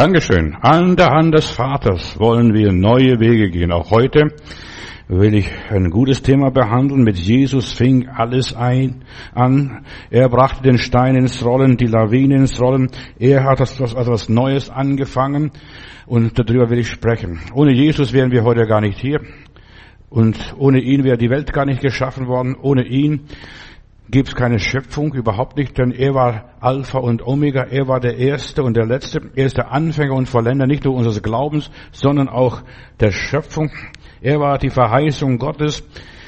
Dankeschön. An der Hand des Vaters wollen wir neue Wege gehen. Auch heute will ich ein gutes Thema behandeln. Mit Jesus fing alles ein, an. Er brachte den Stein ins Rollen, die Lawine ins Rollen. Er hat etwas, etwas Neues angefangen und darüber will ich sprechen. Ohne Jesus wären wir heute gar nicht hier. Und ohne ihn wäre die Welt gar nicht geschaffen worden. Ohne ihn gibt es keine Schöpfung, überhaupt nicht, denn er war Alpha und Omega, er war der Erste und der Letzte, er ist der Anfänger und Vollender nicht nur unseres Glaubens, sondern auch der Schöpfung. Er war die Verheißung Gottes,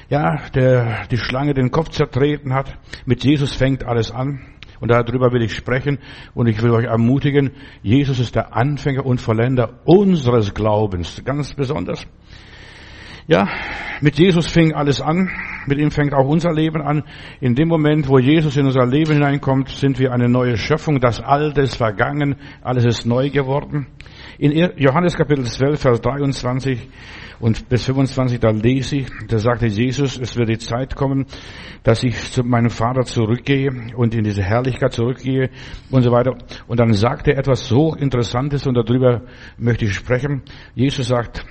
ja, der die Schlange den Kopf zertreten hat. Mit Jesus fängt alles an. Und darüber will ich sprechen und ich will euch ermutigen, Jesus ist der Anfänger und Vollender unseres Glaubens, ganz besonders. Ja, mit Jesus fing alles an. Mit ihm fängt auch unser Leben an. In dem Moment, wo Jesus in unser Leben hineinkommt, sind wir eine neue Schöpfung. Das Alte ist vergangen, alles ist neu geworden. In Johannes Kapitel 12, Vers 23 und bis 25, da lese ich, da sagte Jesus, es wird die Zeit kommen, dass ich zu meinem Vater zurückgehe und in diese Herrlichkeit zurückgehe und so weiter. Und dann sagt er etwas so Interessantes und darüber möchte ich sprechen. Jesus sagt,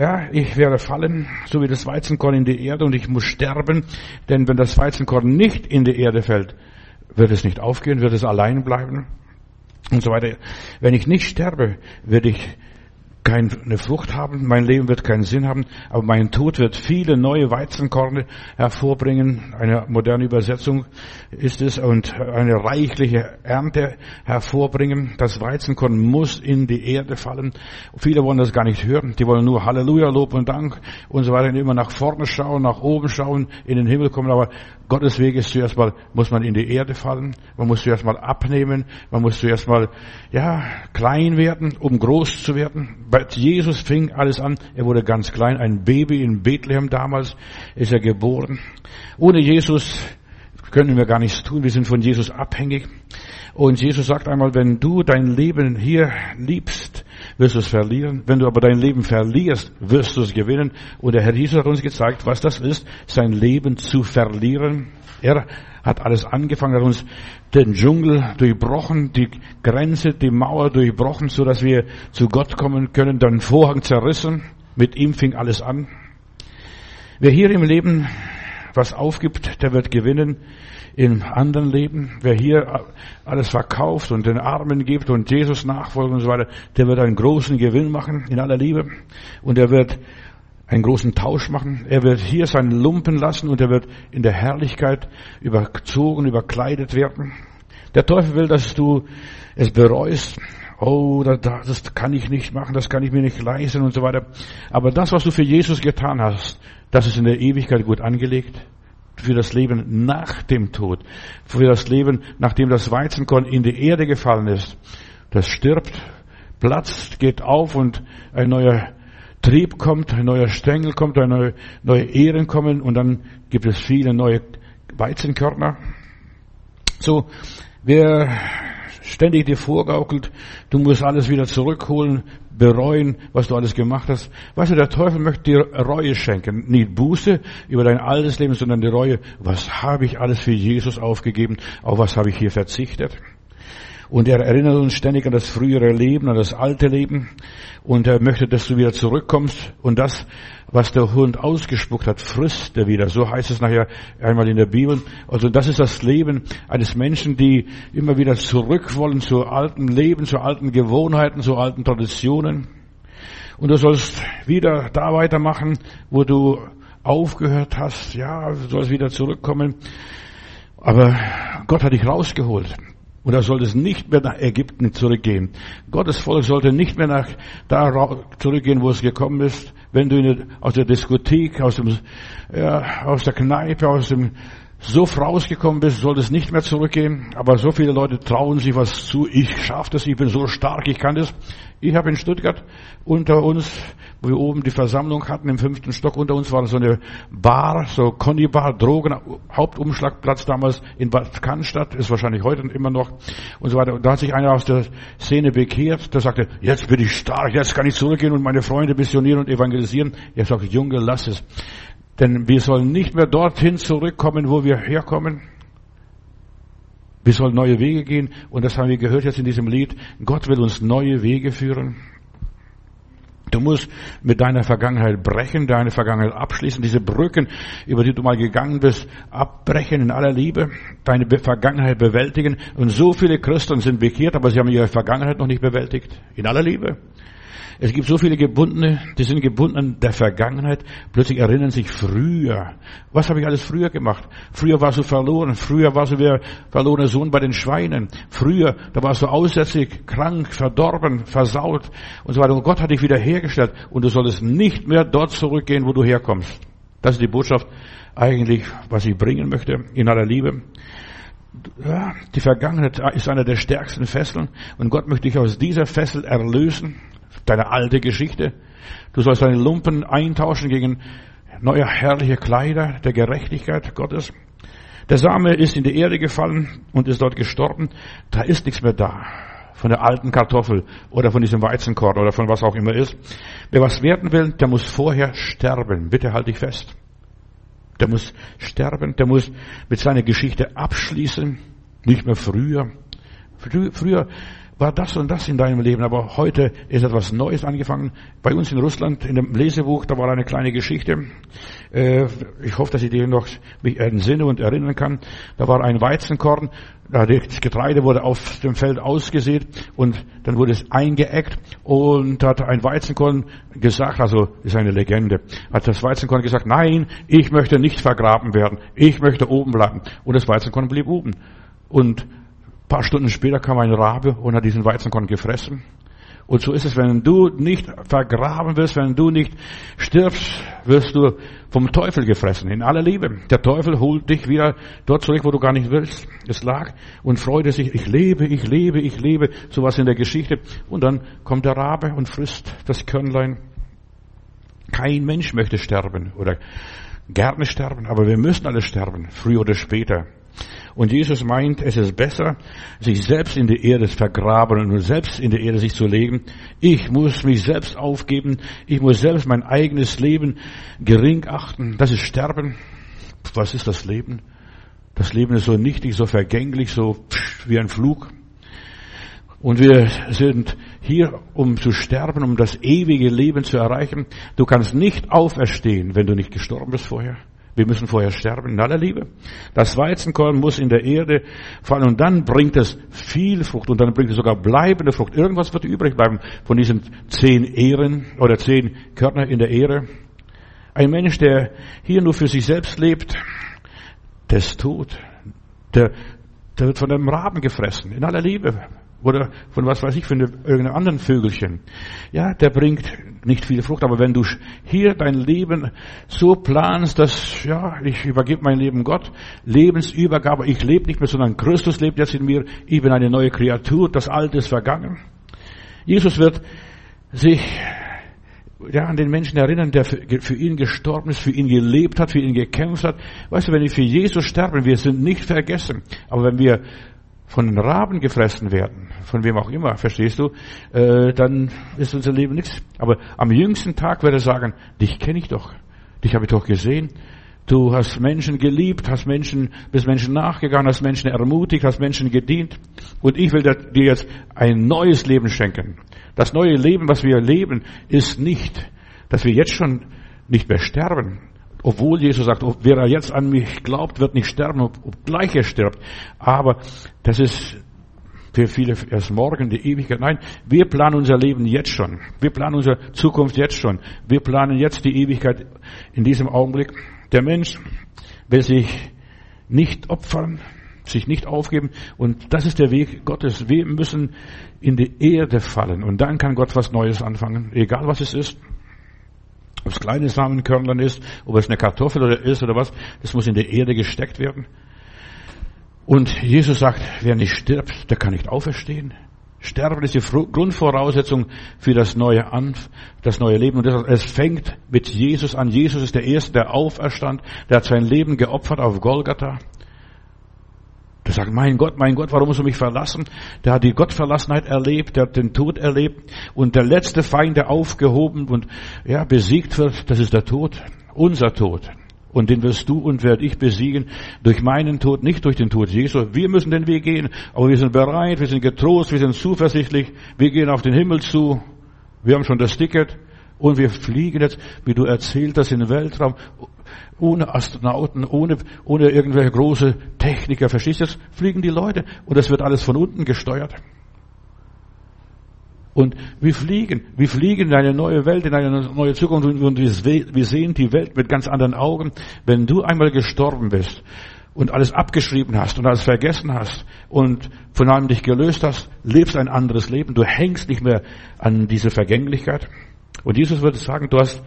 ja, ich werde fallen, so wie das Weizenkorn in die Erde und ich muss sterben, denn wenn das Weizenkorn nicht in die Erde fällt, wird es nicht aufgehen, wird es allein bleiben und so weiter. Wenn ich nicht sterbe, werde ich keine Frucht haben, mein Leben wird keinen Sinn haben, aber mein Tod wird viele neue Weizenkorne hervorbringen. Eine moderne Übersetzung ist es und eine reichliche Ernte hervorbringen. Das Weizenkorn muss in die Erde fallen. Viele wollen das gar nicht hören. Die wollen nur Halleluja, Lob und Dank und so weiter. Immer nach vorne schauen, nach oben schauen, in den Himmel kommen. Aber Gottes Weg ist zuerst mal, muss man in die Erde fallen. Man muss zuerst mal abnehmen. Man muss zuerst mal, ja, klein werden, um groß zu werden. Bei Jesus fing alles an. Er wurde ganz klein. Ein Baby in Bethlehem damals ist er geboren. Ohne Jesus können wir gar nichts tun. Wir sind von Jesus abhängig. Und Jesus sagt einmal, wenn du dein Leben hier liebst, wirst du es verlieren. Wenn du aber dein Leben verlierst, wirst du es gewinnen. Und der Herr Jesus hat uns gezeigt, was das ist, sein Leben zu verlieren. Er hat alles angefangen, hat uns den Dschungel durchbrochen, die Grenze, die Mauer durchbrochen, so dass wir zu Gott kommen können, den Vorhang zerrissen. Mit ihm fing alles an. Wer hier im Leben was aufgibt, der wird gewinnen im anderen Leben. Wer hier alles verkauft und den Armen gibt und Jesus nachfolgt und so weiter, der wird einen großen Gewinn machen in aller Liebe. Und er wird einen großen Tausch machen. Er wird hier seinen Lumpen lassen und er wird in der Herrlichkeit überzogen, überkleidet werden. Der Teufel will, dass du es bereust. Oh, das kann ich nicht machen, das kann ich mir nicht leisten und so weiter. Aber das, was du für Jesus getan hast, das ist in der Ewigkeit gut angelegt. Für das Leben nach dem Tod. Für das Leben, nachdem das Weizenkorn in die Erde gefallen ist. Das stirbt, platzt, geht auf und ein neuer Trieb kommt, ein neuer Stängel kommt, ein neue, neue Ehren kommen und dann gibt es viele neue Weizenkörner. So, wer ständig dir vorgaukelt, du musst alles wieder zurückholen, bereuen, was du alles gemacht hast. Weißt du, der Teufel möchte dir Reue schenken. Nicht Buße über dein altes Leben, sondern die Reue. Was habe ich alles für Jesus aufgegeben? Auf was habe ich hier verzichtet? Und er erinnert uns ständig an das frühere Leben, an das alte Leben. Und er möchte, dass du wieder zurückkommst. Und das, was der Hund ausgespuckt hat, frisst er wieder. So heißt es nachher einmal in der Bibel. Also das ist das Leben eines Menschen, die immer wieder zurück wollen zu alten Leben, zu alten Gewohnheiten, zu alten Traditionen. Und du sollst wieder da weitermachen, wo du aufgehört hast. Ja, du sollst wieder zurückkommen. Aber Gott hat dich rausgeholt. Und er sollte nicht mehr nach Ägypten zurückgehen. Gottes Volk sollte nicht mehr nach da zurückgehen, wo es gekommen ist. Wenn du aus der Diskothek, aus dem, ja, aus der Kneipe, aus dem Suff rausgekommen bist, solltest nicht mehr zurückgehen. Aber so viele Leute trauen sich was zu. Ich schaffe das, ich bin so stark, ich kann das. Ich habe in Stuttgart unter uns, wo wir oben die Versammlung hatten, im fünften Stock, unter uns war so eine Bar, so Conny-Bar, Drogen, Hauptumschlagplatz damals in Bad Cannstatt, ist wahrscheinlich heute immer noch und so weiter. Und da hat sich einer aus der Szene bekehrt, der sagte, jetzt bin ich stark, jetzt kann ich zurückgehen und meine Freunde missionieren und evangelisieren. Er sagte, Junge, lass es. Denn wir sollen nicht mehr dorthin zurückkommen, wo wir herkommen. Wir sollen neue Wege gehen und das haben wir gehört jetzt in diesem Lied. Gott will uns neue Wege führen. Du musst mit deiner Vergangenheit brechen, deine Vergangenheit abschließen, diese Brücken, über die du mal gegangen bist, abbrechen in aller Liebe, deine Vergangenheit bewältigen. Und so viele Christen sind bekehrt, aber sie haben ihre Vergangenheit noch nicht bewältigt. In aller Liebe. Es gibt so viele Gebundene, die sind gebunden an der Vergangenheit, plötzlich erinnern sich früher. Was habe ich alles früher gemacht? Früher warst du verloren, früher warst du der verlorene Sohn bei den Schweinen, früher, da warst du aussätzlich, krank, verdorben, versaut und so weiter. Und Gott hat dich wieder hergestellt und du solltest nicht mehr dort zurückgehen, wo du herkommst. Das ist die Botschaft eigentlich, was ich bringen möchte, in aller Liebe. Ja, die Vergangenheit ist einer der stärksten Fesseln und Gott möchte dich aus dieser Fessel erlösen deine alte Geschichte. Du sollst deine Lumpen eintauschen gegen neue herrliche Kleider der Gerechtigkeit Gottes. Der Same ist in die Erde gefallen und ist dort gestorben. Da ist nichts mehr da. Von der alten Kartoffel oder von diesem Weizenkorn oder von was auch immer ist. Wer was werden will, der muss vorher sterben. Bitte halt dich fest. Der muss sterben, der muss mit seiner Geschichte abschließen. Nicht mehr früher. Früher war das und das in deinem Leben, aber heute ist etwas Neues angefangen. Bei uns in Russland, in dem Lesebuch, da war eine kleine Geschichte. Äh, ich hoffe, dass ich dir noch mich entsinne und erinnern kann. Da war ein Weizenkorn, das Getreide wurde auf dem Feld ausgesät und dann wurde es eingeeckt und hat ein Weizenkorn gesagt, also ist eine Legende, hat das Weizenkorn gesagt, nein, ich möchte nicht vergraben werden, ich möchte oben bleiben. Und das Weizenkorn blieb oben. Und paar Stunden später kam ein Rabe und hat diesen Weizenkorn gefressen. Und so ist es, wenn du nicht vergraben wirst, wenn du nicht stirbst, wirst du vom Teufel gefressen, in aller Liebe. Der Teufel holt dich wieder dort zurück, wo du gar nicht willst. Es lag und freute sich, ich lebe, ich lebe, ich lebe, sowas in der Geschichte. Und dann kommt der Rabe und frisst das Körnlein. Kein Mensch möchte sterben oder gerne sterben, aber wir müssen alle sterben, früher oder später. Und Jesus meint, es ist besser, sich selbst in die Erde zu vergraben und selbst in die Erde sich zu legen. Ich muss mich selbst aufgeben. Ich muss selbst mein eigenes Leben gering achten. Das ist Sterben. Was ist das Leben? Das Leben ist so nichtig, so vergänglich, so wie ein Flug. Und wir sind hier, um zu sterben, um das ewige Leben zu erreichen. Du kannst nicht auferstehen, wenn du nicht gestorben bist vorher. Wir müssen vorher sterben, in aller Liebe. Das Weizenkorn muss in der Erde fallen und dann bringt es viel Frucht und dann bringt es sogar bleibende Frucht. Irgendwas wird übrig bleiben von diesen zehn Ehren oder zehn Körner in der Ehre. Ein Mensch, der hier nur für sich selbst lebt, der ist tot. Der, der wird von einem Raben gefressen, in aller Liebe. Oder von was weiß ich, von irgendeinem anderen Vögelchen. Ja, der bringt nicht viel Frucht, aber wenn du hier dein Leben so planst, dass, ja, ich übergebe mein Leben Gott, Lebensübergabe, ich lebe nicht mehr, sondern Christus lebt jetzt in mir, ich bin eine neue Kreatur, das Alte ist vergangen. Jesus wird sich ja, an den Menschen erinnern, der für, ihn gestorben ist, für ihn gelebt hat, für ihn gekämpft hat. Weißt du, wenn wir für Jesus sterben, wir sind nicht vergessen. Aber wenn wir von den Raben gefressen werden, von wem auch immer, verstehst du, äh, dann ist unser Leben nichts. Aber am jüngsten Tag wird er sagen, dich kenne ich doch, dich habe ich doch gesehen. Du hast Menschen geliebt, hast Menschen, bist Menschen nachgegangen, hast Menschen ermutigt, hast Menschen gedient. Und ich will dir jetzt ein neues Leben schenken. Das neue Leben, was wir leben, ist nicht, dass wir jetzt schon nicht mehr sterben, obwohl Jesus sagt, wer er jetzt an mich glaubt, wird nicht sterben, obgleich er stirbt. Aber das ist für viele erst morgen die Ewigkeit. Nein, wir planen unser Leben jetzt schon. Wir planen unsere Zukunft jetzt schon. Wir planen jetzt die Ewigkeit in diesem Augenblick. Der Mensch will sich nicht opfern, sich nicht aufgeben. Und das ist der Weg Gottes. Wir müssen in die Erde fallen. Und dann kann Gott was Neues anfangen. Egal was es ist. Ob es kleine Samenkörnlein ist, ob es eine Kartoffel oder ist oder was, das muss in die Erde gesteckt werden. Und Jesus sagt, wer nicht stirbt, der kann nicht auferstehen. Sterben ist die Grundvoraussetzung für das neue Anf das neue Leben. Und es fängt mit Jesus an. Jesus ist der Erste, der auferstand. Der hat sein Leben geopfert auf Golgatha. Der sagt, mein Gott, mein Gott, warum musst du mich verlassen? Der hat die Gottverlassenheit erlebt, der hat den Tod erlebt und der letzte Feind, der aufgehoben und ja, besiegt wird, das ist der Tod, unser Tod. Und den wirst du und werde ich besiegen durch meinen Tod, nicht durch den Tod Jesu. Wir müssen den Weg gehen, aber wir sind bereit, wir sind getrost, wir sind zuversichtlich, wir gehen auf den Himmel zu, wir haben schon das Ticket und wir fliegen jetzt, wie du erzählt hast, in den Weltraum, ohne Astronauten, ohne, ohne irgendwelche große Techniker, verstehst du? Jetzt fliegen die Leute und das wird alles von unten gesteuert. Und wir fliegen, wir fliegen in eine neue Welt, in eine neue Zukunft und wir sehen die Welt mit ganz anderen Augen. Wenn du einmal gestorben bist und alles abgeschrieben hast und alles vergessen hast und von allem dich gelöst hast, lebst ein anderes Leben. Du hängst nicht mehr an diese Vergänglichkeit. Und Jesus würde sagen, du hast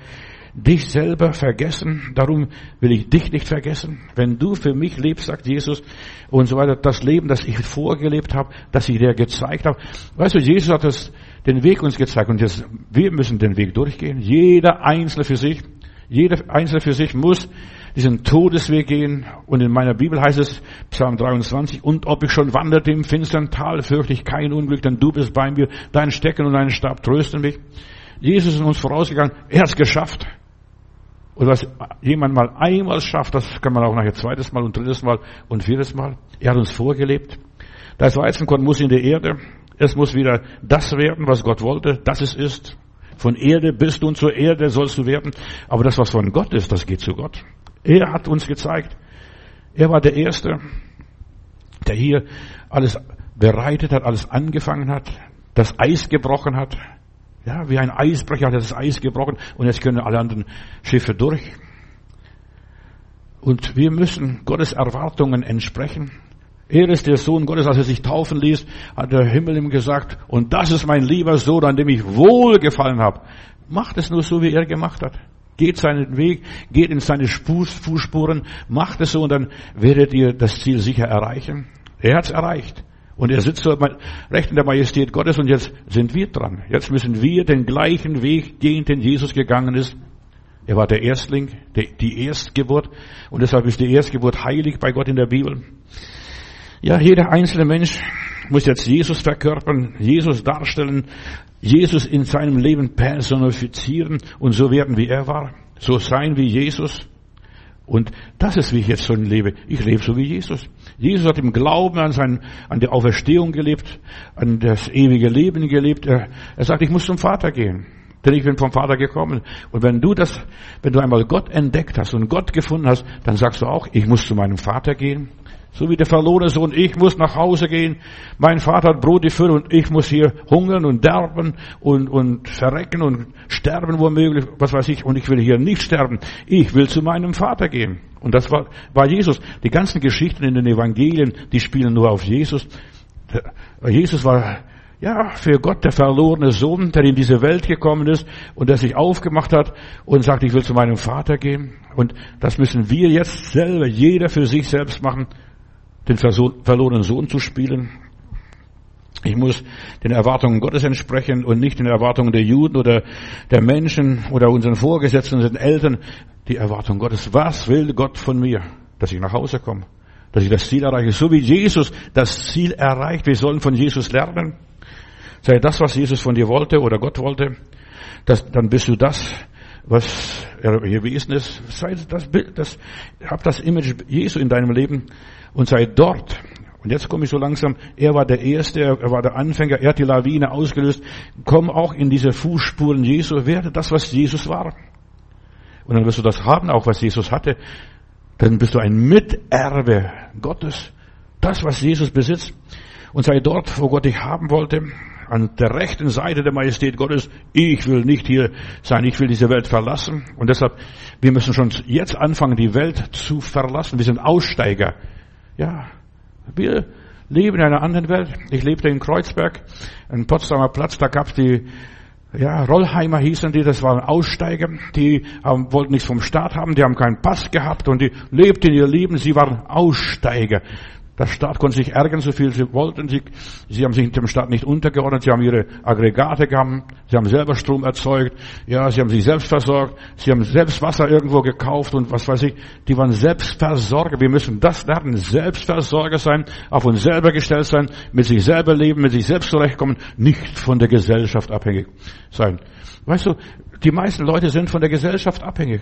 dich selber vergessen, darum will ich dich nicht vergessen. Wenn du für mich lebst, sagt Jesus, und so weiter, das Leben, das ich vorgelebt habe, das ich dir gezeigt habe. Weißt du, Jesus hat das, den Weg uns gezeigt und jetzt, wir müssen den Weg durchgehen. Jeder Einzelne für sich, jeder Einzelne für sich muss diesen Todesweg gehen. Und in meiner Bibel heißt es, Psalm 23, und ob ich schon wanderte im finstern Tal, fürchte ich kein Unglück, denn du bist bei mir, dein Stecken und dein Stab trösten mich. Jesus ist uns vorausgegangen, er hat es geschafft. Und was jemand mal einmal schafft, das kann man auch nachher zweites Mal und drittes Mal und viertes Mal. Er hat uns vorgelebt. Das Weizenkorn muss in die Erde. Es muss wieder das werden, was Gott wollte, dass es ist. Von Erde bist du und zur Erde sollst du werden. Aber das, was von Gott ist, das geht zu Gott. Er hat uns gezeigt. Er war der Erste, der hier alles bereitet hat, alles angefangen hat, das Eis gebrochen hat, ja, wie ein Eisbrecher hat er das Eis gebrochen und jetzt können alle anderen Schiffe durch. Und wir müssen Gottes Erwartungen entsprechen. Er ist der Sohn Gottes, als er sich taufen ließ, hat der Himmel ihm gesagt, und das ist mein lieber Sohn, an dem ich wohlgefallen habe. Macht es nur so, wie er gemacht hat. Geht seinen Weg, geht in seine Fußspuren, macht es so und dann werdet ihr das Ziel sicher erreichen. Er hat es erreicht. Und er sitzt so recht in der Majestät Gottes und jetzt sind wir dran. Jetzt müssen wir den gleichen Weg gehen, den Jesus gegangen ist. Er war der Erstling, die Erstgeburt und deshalb ist die Erstgeburt heilig bei Gott in der Bibel. Ja, jeder einzelne Mensch muss jetzt Jesus verkörpern, Jesus darstellen, Jesus in seinem Leben personifizieren und so werden, wie er war, so sein wie Jesus. Und das ist, wie ich jetzt schon lebe. Ich lebe so wie Jesus. Jesus hat im Glauben an, sein, an die Auferstehung gelebt, an das ewige Leben gelebt. Er, er sagt, ich muss zum Vater gehen. Denn ich bin vom Vater gekommen. Und wenn du das, wenn du einmal Gott entdeckt hast und Gott gefunden hast, dann sagst du auch, ich muss zu meinem Vater gehen. So wie der verlorene Sohn, ich muss nach Hause gehen. Mein Vater hat Brot Fülle und ich muss hier hungern und derben und, und verrecken und sterben womöglich, was weiß ich. Und ich will hier nicht sterben. Ich will zu meinem Vater gehen. Und das war, war Jesus. Die ganzen Geschichten in den Evangelien, die spielen nur auf Jesus. Jesus war ja, für Gott der verlorene Sohn, der in diese Welt gekommen ist und der sich aufgemacht hat und sagt, ich will zu meinem Vater gehen. Und das müssen wir jetzt selber, jeder für sich selbst machen den verlorenen Sohn zu spielen. Ich muss den Erwartungen Gottes entsprechen und nicht den Erwartungen der Juden oder der Menschen oder unseren Vorgesetzten, unseren Eltern. Die Erwartung Gottes. Was will Gott von mir? Dass ich nach Hause komme. Dass ich das Ziel erreiche. So wie Jesus das Ziel erreicht. Wir sollen von Jesus lernen. Sei das, was Jesus von dir wollte oder Gott wollte. Das, dann bist du das, was er gewesen ist. Sei das, das, hab das Image Jesu in deinem Leben und sei dort. Und jetzt komme ich so langsam, er war der Erste, er war der Anfänger, er hat die Lawine ausgelöst. Komm auch in diese Fußspuren Jesu, werde das, was Jesus war. Und dann wirst du das haben, auch was Jesus hatte. Dann bist du ein Miterbe Gottes. Das, was Jesus besitzt. Und sei dort, wo Gott dich haben wollte, an der rechten Seite der Majestät Gottes. Ich will nicht hier sein, ich will diese Welt verlassen. Und deshalb, wir müssen schon jetzt anfangen, die Welt zu verlassen. Wir sind Aussteiger. Ja, wir leben in einer anderen Welt. Ich lebte in Kreuzberg, ein Potsdamer Platz, da gab's die ja, Rollheimer hießen die, das waren Aussteiger, die haben, wollten nichts vom Staat haben, die haben keinen Pass gehabt und die lebten ihr Leben, sie waren Aussteiger. Der Staat konnte sich ärgern, so viel sie wollten. Sie, sie haben sich dem Staat nicht untergeordnet. Sie haben ihre Aggregate gehabt. Sie haben selber Strom erzeugt. Ja, sie haben sich selbst versorgt. Sie haben selbst Wasser irgendwo gekauft und was weiß ich. Die waren Selbstversorger. Wir müssen das lernen. Selbstversorger sein, auf uns selber gestellt sein, mit sich selber leben, mit sich selbst zurechtkommen, nicht von der Gesellschaft abhängig sein. Weißt du, die meisten Leute sind von der Gesellschaft abhängig.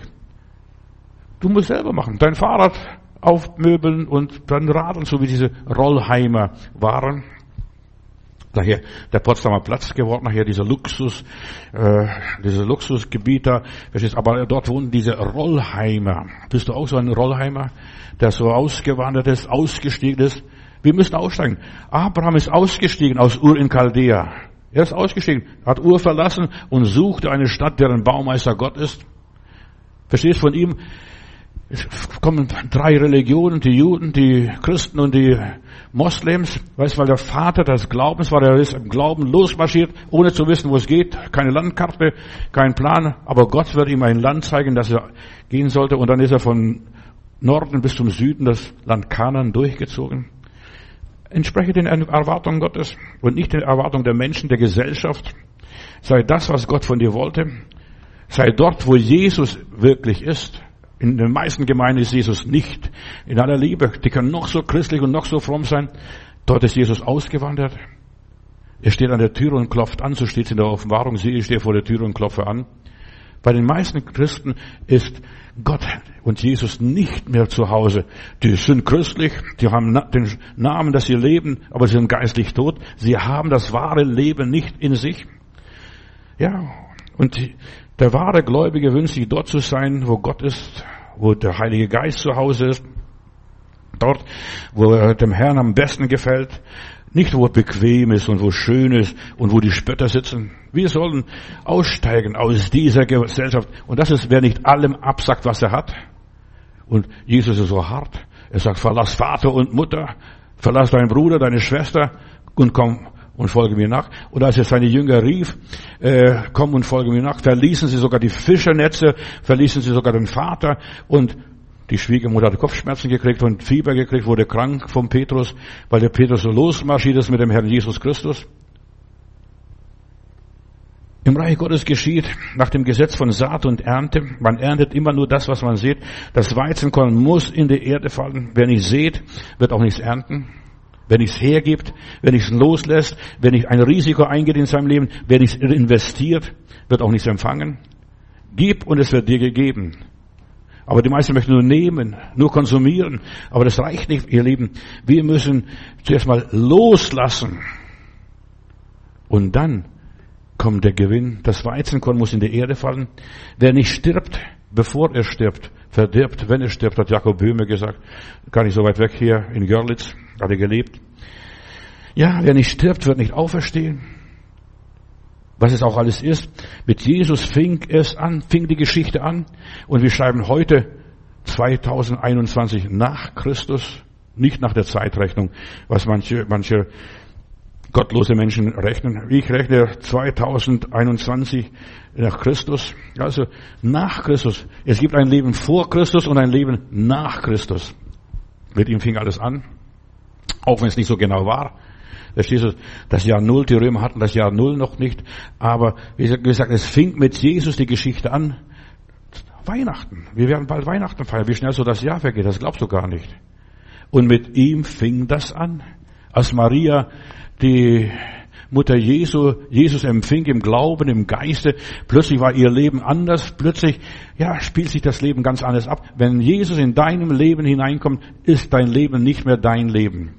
Du musst selber machen. Dein Fahrrad aufmöbeln und dann radeln, so wie diese Rollheimer waren. Daher der Potsdamer Platz geworden, nachher dieser Luxus, äh, diese Luxusgebieter. Aber dort wohnen diese Rollheimer. Bist du auch so ein Rollheimer, der so ausgewandert ist, ausgestiegen ist? Wir müssen aussteigen. Abraham ist ausgestiegen aus Ur in Chaldea. Er ist ausgestiegen, hat Ur verlassen und suchte eine Stadt, deren Baumeister Gott ist. Verstehst von ihm? Es kommen drei Religionen, die Juden, die Christen und die Moslems. Weißt, weil der Vater des Glaubens war, er ist im Glauben losmarschiert, ohne zu wissen, wo es geht. Keine Landkarte, kein Plan. Aber Gott wird ihm ein Land zeigen, das er gehen sollte. Und dann ist er von Norden bis zum Süden das Land Kanan durchgezogen. Entspreche den Erwartungen Gottes und nicht den Erwartungen der Menschen, der Gesellschaft. Sei das, was Gott von dir wollte. Sei dort, wo Jesus wirklich ist. In den meisten Gemeinden ist Jesus nicht in aller Liebe. Die können noch so christlich und noch so fromm sein. Dort ist Jesus ausgewandert. Er steht an der Tür und klopft an, so steht es in der Offenbarung. Siehe, ich stehe vor der Tür und klopfe an. Bei den meisten Christen ist Gott und Jesus nicht mehr zu Hause. Die sind christlich, die haben den Namen, dass sie leben, aber sie sind geistlich tot. Sie haben das wahre Leben nicht in sich. Ja, und der wahre Gläubige wünscht sich dort zu sein, wo Gott ist, wo der Heilige Geist zu Hause ist, dort, wo er dem Herrn am besten gefällt, nicht wo er bequem ist und wo schön ist und wo die Spötter sitzen. Wir sollen aussteigen aus dieser Gesellschaft. Und das ist, wer nicht allem absagt, was er hat. Und Jesus ist so hart. Er sagt, verlass Vater und Mutter, verlass deinen Bruder, deine Schwester und komm und folge mir nach. Und als er seine Jünger rief, äh, komm und folge mir nach, verließen sie sogar die Fischernetze, verließen sie sogar den Vater und die Schwiegermutter hat Kopfschmerzen gekriegt und Fieber gekriegt, wurde krank vom Petrus, weil der Petrus so losmarschiert ist mit dem Herrn Jesus Christus. Im Reich Gottes geschieht nach dem Gesetz von Saat und Ernte. Man erntet immer nur das, was man sieht. Das Weizenkorn muss in die Erde fallen. Wer nicht sät, wird auch nichts ernten. Wenn ich es hergibt, wenn ich es loslässt, wenn ich ein Risiko eingeht in seinem Leben, wenn ich es investiert, wird auch nichts empfangen. Gib und es wird dir gegeben. Aber die meisten möchten nur nehmen, nur konsumieren. Aber das reicht nicht, ihr Lieben. Wir müssen zuerst mal loslassen. Und dann kommt der Gewinn. Das Weizenkorn muss in die Erde fallen. Wer nicht stirbt, bevor er stirbt, verdirbt, wenn er stirbt, hat Jakob Böhme gesagt. Gar nicht so weit weg hier in Görlitz hat gelebt. Ja, wer nicht stirbt, wird nicht auferstehen. Was es auch alles ist. Mit Jesus fing es an, fing die Geschichte an. Und wir schreiben heute 2021 nach Christus, nicht nach der Zeitrechnung, was manche, manche gottlose Menschen rechnen. Ich rechne 2021 nach Christus, also nach Christus. Es gibt ein Leben vor Christus und ein Leben nach Christus. Mit ihm fing alles an. Auch wenn es nicht so genau war. Das Jahr Null, die Römer hatten das Jahr Null noch nicht. Aber wie gesagt, es fing mit Jesus die Geschichte an. Weihnachten. Wir werden bald Weihnachten feiern. Wie schnell so das Jahr vergeht, das glaubst du gar nicht. Und mit ihm fing das an. Als Maria die Mutter Jesu, Jesus empfing im Glauben, im Geiste. Plötzlich war ihr Leben anders. Plötzlich, ja, spielt sich das Leben ganz anders ab. Wenn Jesus in deinem Leben hineinkommt, ist dein Leben nicht mehr dein Leben.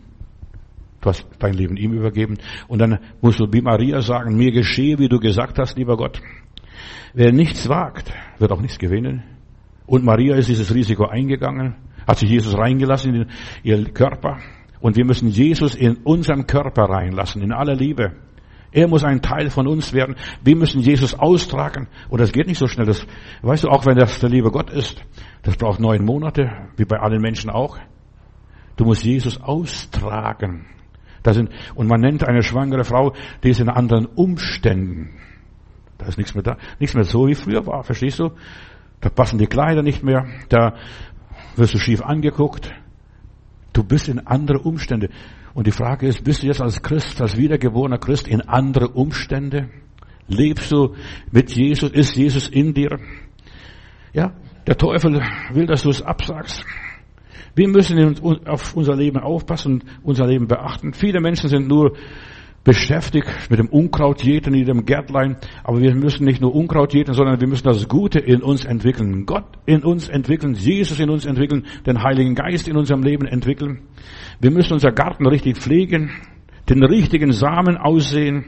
Du hast dein Leben ihm übergeben. Und dann musst du wie Maria sagen, mir geschehe, wie du gesagt hast, lieber Gott. Wer nichts wagt, wird auch nichts gewinnen. Und Maria ist dieses Risiko eingegangen, hat sich Jesus reingelassen in ihr Körper. Und wir müssen Jesus in unseren Körper reinlassen, in aller Liebe. Er muss ein Teil von uns werden. Wir müssen Jesus austragen. Und das geht nicht so schnell. Das, weißt du, auch wenn das der liebe Gott ist, das braucht neun Monate, wie bei allen Menschen auch. Du musst Jesus austragen. Da sind, und man nennt eine schwangere Frau, die ist in anderen Umständen. Da ist nichts mehr da, nichts mehr so wie früher war, verstehst du? Da passen die Kleider nicht mehr, da wirst du schief angeguckt. Du bist in andere Umstände. Und die Frage ist, bist du jetzt als Christ, als wiedergeborener Christ in andere Umstände? Lebst du mit Jesus? Ist Jesus in dir? Ja, der Teufel will, dass du es absagst. Wir müssen auf unser Leben aufpassen und unser Leben beachten. Viele Menschen sind nur beschäftigt mit dem Unkraut jäten in dem Gärtlein. Aber wir müssen nicht nur Unkraut jäten, sondern wir müssen das Gute in uns entwickeln. Gott in uns entwickeln, Jesus in uns entwickeln, den Heiligen Geist in unserem Leben entwickeln. Wir müssen unser Garten richtig pflegen, den richtigen Samen aussehen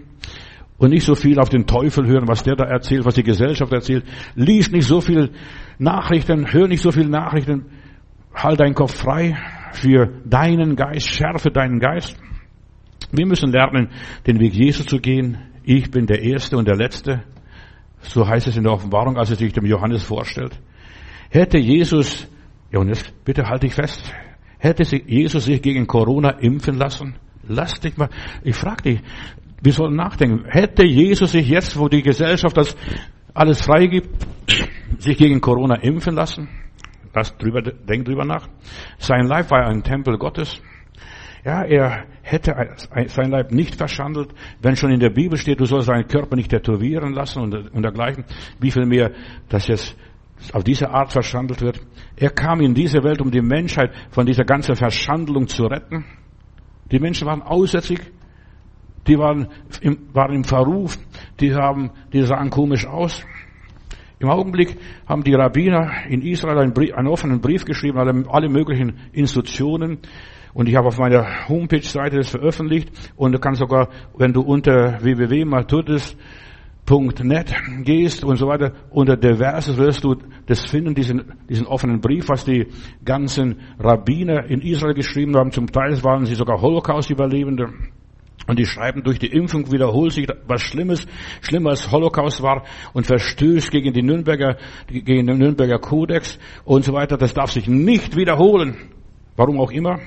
und nicht so viel auf den Teufel hören, was der da erzählt, was die Gesellschaft erzählt. Lies nicht so viel Nachrichten, hör nicht so viel Nachrichten. Halt deinen Kopf frei für deinen Geist, schärfe deinen Geist. Wir müssen lernen, den Weg Jesu zu gehen. Ich bin der Erste und der Letzte. So heißt es in der Offenbarung, als er sich dem Johannes vorstellt. Hätte Jesus, Johannes, bitte halt dich fest, hätte Jesus sich gegen Corona impfen lassen? Lass dich mal, ich frage dich, wir sollen nachdenken. Hätte Jesus sich jetzt, wo die Gesellschaft das alles freigibt, sich gegen Corona impfen lassen? Lass drüber, denk drüber nach. Sein Leib war ein Tempel Gottes. Ja, er hätte sein Leib nicht verschandelt, wenn schon in der Bibel steht, du sollst deinen Körper nicht tätowieren lassen und, und dergleichen. Wie viel mehr, dass jetzt auf diese Art verschandelt wird. Er kam in diese Welt, um die Menschheit von dieser ganzen Verschandlung zu retten. Die Menschen waren aussätzig, die waren im, waren im Verruf, die haben, die sahen komisch aus. Im Augenblick haben die Rabbiner in Israel einen, Brief, einen offenen Brief geschrieben, alle, alle möglichen Institutionen. Und ich habe auf meiner Homepage-Seite das veröffentlicht. Und du kannst sogar, wenn du unter www.maltutis.net gehst und so weiter, unter Diverses wirst du das finden, diesen, diesen offenen Brief, was die ganzen Rabbiner in Israel geschrieben haben. Zum Teil waren sie sogar Holocaust-Überlebende. Und die schreiben, durch die Impfung wiederholt sich was Schlimmes, schlimmer als Holocaust war und verstößt gegen die Nürnberger, gegen den Nürnberger Kodex und so weiter. Das darf sich nicht wiederholen. Warum auch immer.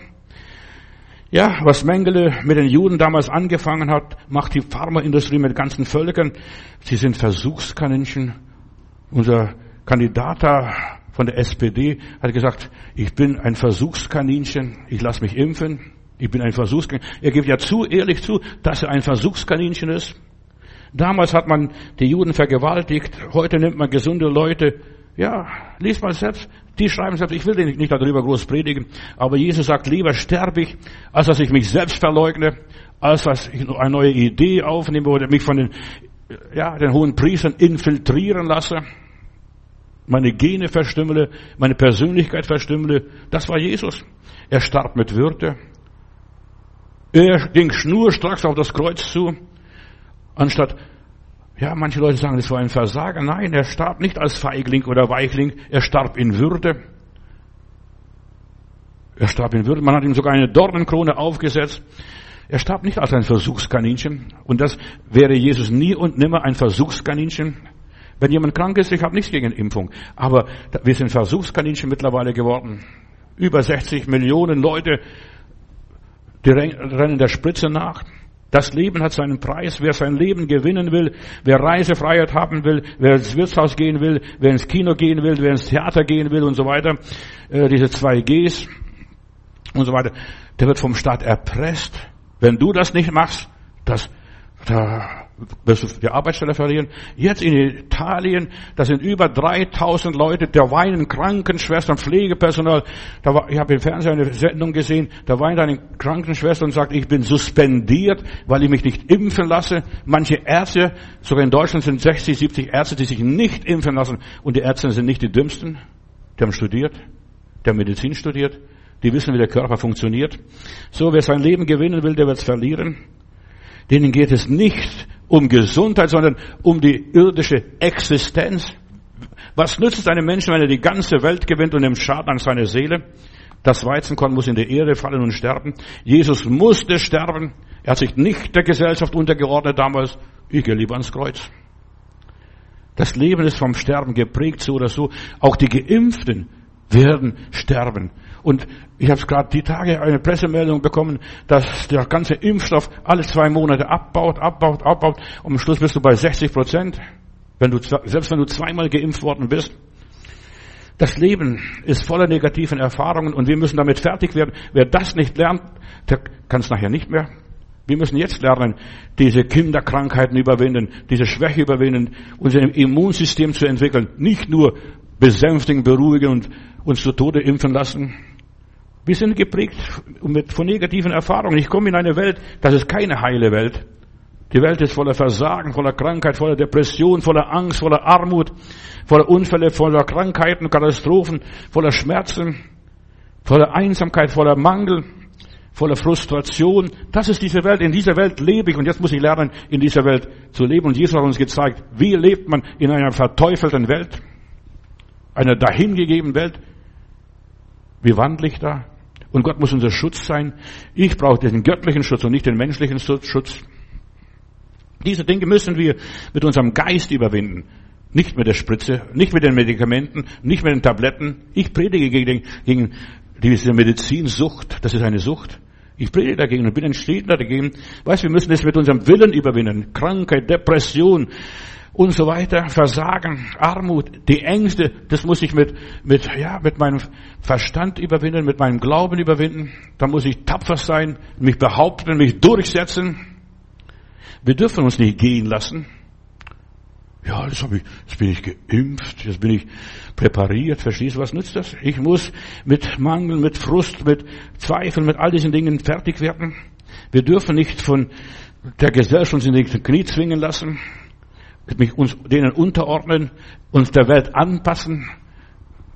Ja, was Mengele mit den Juden damals angefangen hat, macht die Pharmaindustrie mit ganzen Völkern. Sie sind Versuchskaninchen. Unser Kandidat da von der SPD hat gesagt, ich bin ein Versuchskaninchen, ich lasse mich impfen. Ich bin ein Versuchskaninchen. Er gibt ja zu, ehrlich zu, dass er ein Versuchskaninchen ist. Damals hat man die Juden vergewaltigt. Heute nimmt man gesunde Leute. Ja, lies mal selbst. Die schreiben selbst, ich will nicht darüber groß predigen. Aber Jesus sagt, lieber sterbe ich, als dass ich mich selbst verleugne, als dass ich eine neue Idee aufnehme oder mich von den, ja, den hohen Priestern infiltrieren lasse. Meine Gene verstümmele, meine Persönlichkeit verstümmele. Das war Jesus. Er starb mit Würde. Er ging schnurstracks auf das Kreuz zu, anstatt, ja, manche Leute sagen, das war ein Versager. Nein, er starb nicht als Feigling oder Weichling, er starb in Würde. Er starb in Würde. Man hat ihm sogar eine Dornenkrone aufgesetzt. Er starb nicht als ein Versuchskaninchen. Und das wäre Jesus nie und nimmer ein Versuchskaninchen. Wenn jemand krank ist, ich habe nichts gegen Impfung. Aber wir sind Versuchskaninchen mittlerweile geworden. Über 60 Millionen Leute die rennen der Spritze nach. Das Leben hat seinen Preis. Wer sein Leben gewinnen will, wer Reisefreiheit haben will, wer ins Wirtshaus gehen will, wer ins Kino gehen will, wer ins Theater gehen will und so weiter, äh, diese zwei Gs und so weiter, der wird vom Staat erpresst. Wenn du das nicht machst, das, da die Arbeitsstelle verlieren. Jetzt in Italien, da sind über 3000 Leute, da weinen Krankenschwestern, Pflegepersonal. Da war, ich habe im Fernsehen eine Sendung gesehen, da weint eine Krankenschwester und sagt, ich bin suspendiert, weil ich mich nicht impfen lasse. Manche Ärzte, sogar in Deutschland sind 60, 70 Ärzte, die sich nicht impfen lassen. Und die Ärzte sind nicht die dümmsten. Die haben studiert, die haben Medizin studiert, die wissen, wie der Körper funktioniert. So, wer sein Leben gewinnen will, der wird es verlieren. Denen geht es nicht um Gesundheit, sondern um die irdische Existenz. Was nützt es einem Menschen, wenn er die ganze Welt gewinnt und nimmt Schaden an seine Seele? Das Weizenkorn muss in die Erde fallen und sterben. Jesus musste sterben. Er hat sich nicht der Gesellschaft untergeordnet damals. Ich gehe lieber ans Kreuz. Das Leben ist vom Sterben geprägt, so oder so. Auch die Geimpften werden sterben. Und ich habe gerade die Tage eine Pressemeldung bekommen, dass der ganze Impfstoff alle zwei Monate abbaut, abbaut, abbaut. Und am Schluss bist du bei 60 Prozent, wenn du, selbst wenn du zweimal geimpft worden bist. Das Leben ist voller negativen Erfahrungen und wir müssen damit fertig werden. Wer das nicht lernt, der kann es nachher nicht mehr. Wir müssen jetzt lernen, diese Kinderkrankheiten überwinden, diese Schwäche überwinden, unser Immunsystem zu entwickeln. Nicht nur besänftigen, beruhigen und uns zu Tode impfen lassen. Wir sind geprägt von negativen Erfahrungen. Ich komme in eine Welt, das ist keine heile Welt. Die Welt ist voller Versagen, voller Krankheit, voller Depression, voller Angst, voller Armut, voller Unfälle, voller Krankheiten, Katastrophen, voller Schmerzen, voller Einsamkeit, voller Mangel, voller Frustration. Das ist diese Welt. In dieser Welt lebe ich und jetzt muss ich lernen, in dieser Welt zu leben. Und Jesus hat uns gezeigt, wie lebt man in einer verteufelten Welt, einer dahingegebenen Welt. Wie wandle ich da? Und Gott muss unser Schutz sein. Ich brauche den göttlichen Schutz und nicht den menschlichen Schutz. Diese Dinge müssen wir mit unserem Geist überwinden. Nicht mit der Spritze, nicht mit den Medikamenten, nicht mit den Tabletten. Ich predige gegen, gegen diese Medizinsucht. Das ist eine Sucht. Ich predige dagegen und bin entschieden dagegen. Weißt, wir müssen es mit unserem Willen überwinden. Krankheit, Depression und so weiter, Versagen, Armut, die Ängste, das muss ich mit, mit, ja, mit meinem Verstand überwinden, mit meinem Glauben überwinden. Da muss ich tapfer sein, mich behaupten, mich durchsetzen. Wir dürfen uns nicht gehen lassen. Ja, das habe ich, jetzt bin ich geimpft, jetzt bin ich präpariert, verstehst du, was nützt das? Ich muss mit Mangel, mit Frust, mit Zweifeln, mit all diesen Dingen fertig werden. Wir dürfen nicht von der Gesellschaft uns in die Knie zwingen lassen, mich uns denen unterordnen, uns der Welt anpassen,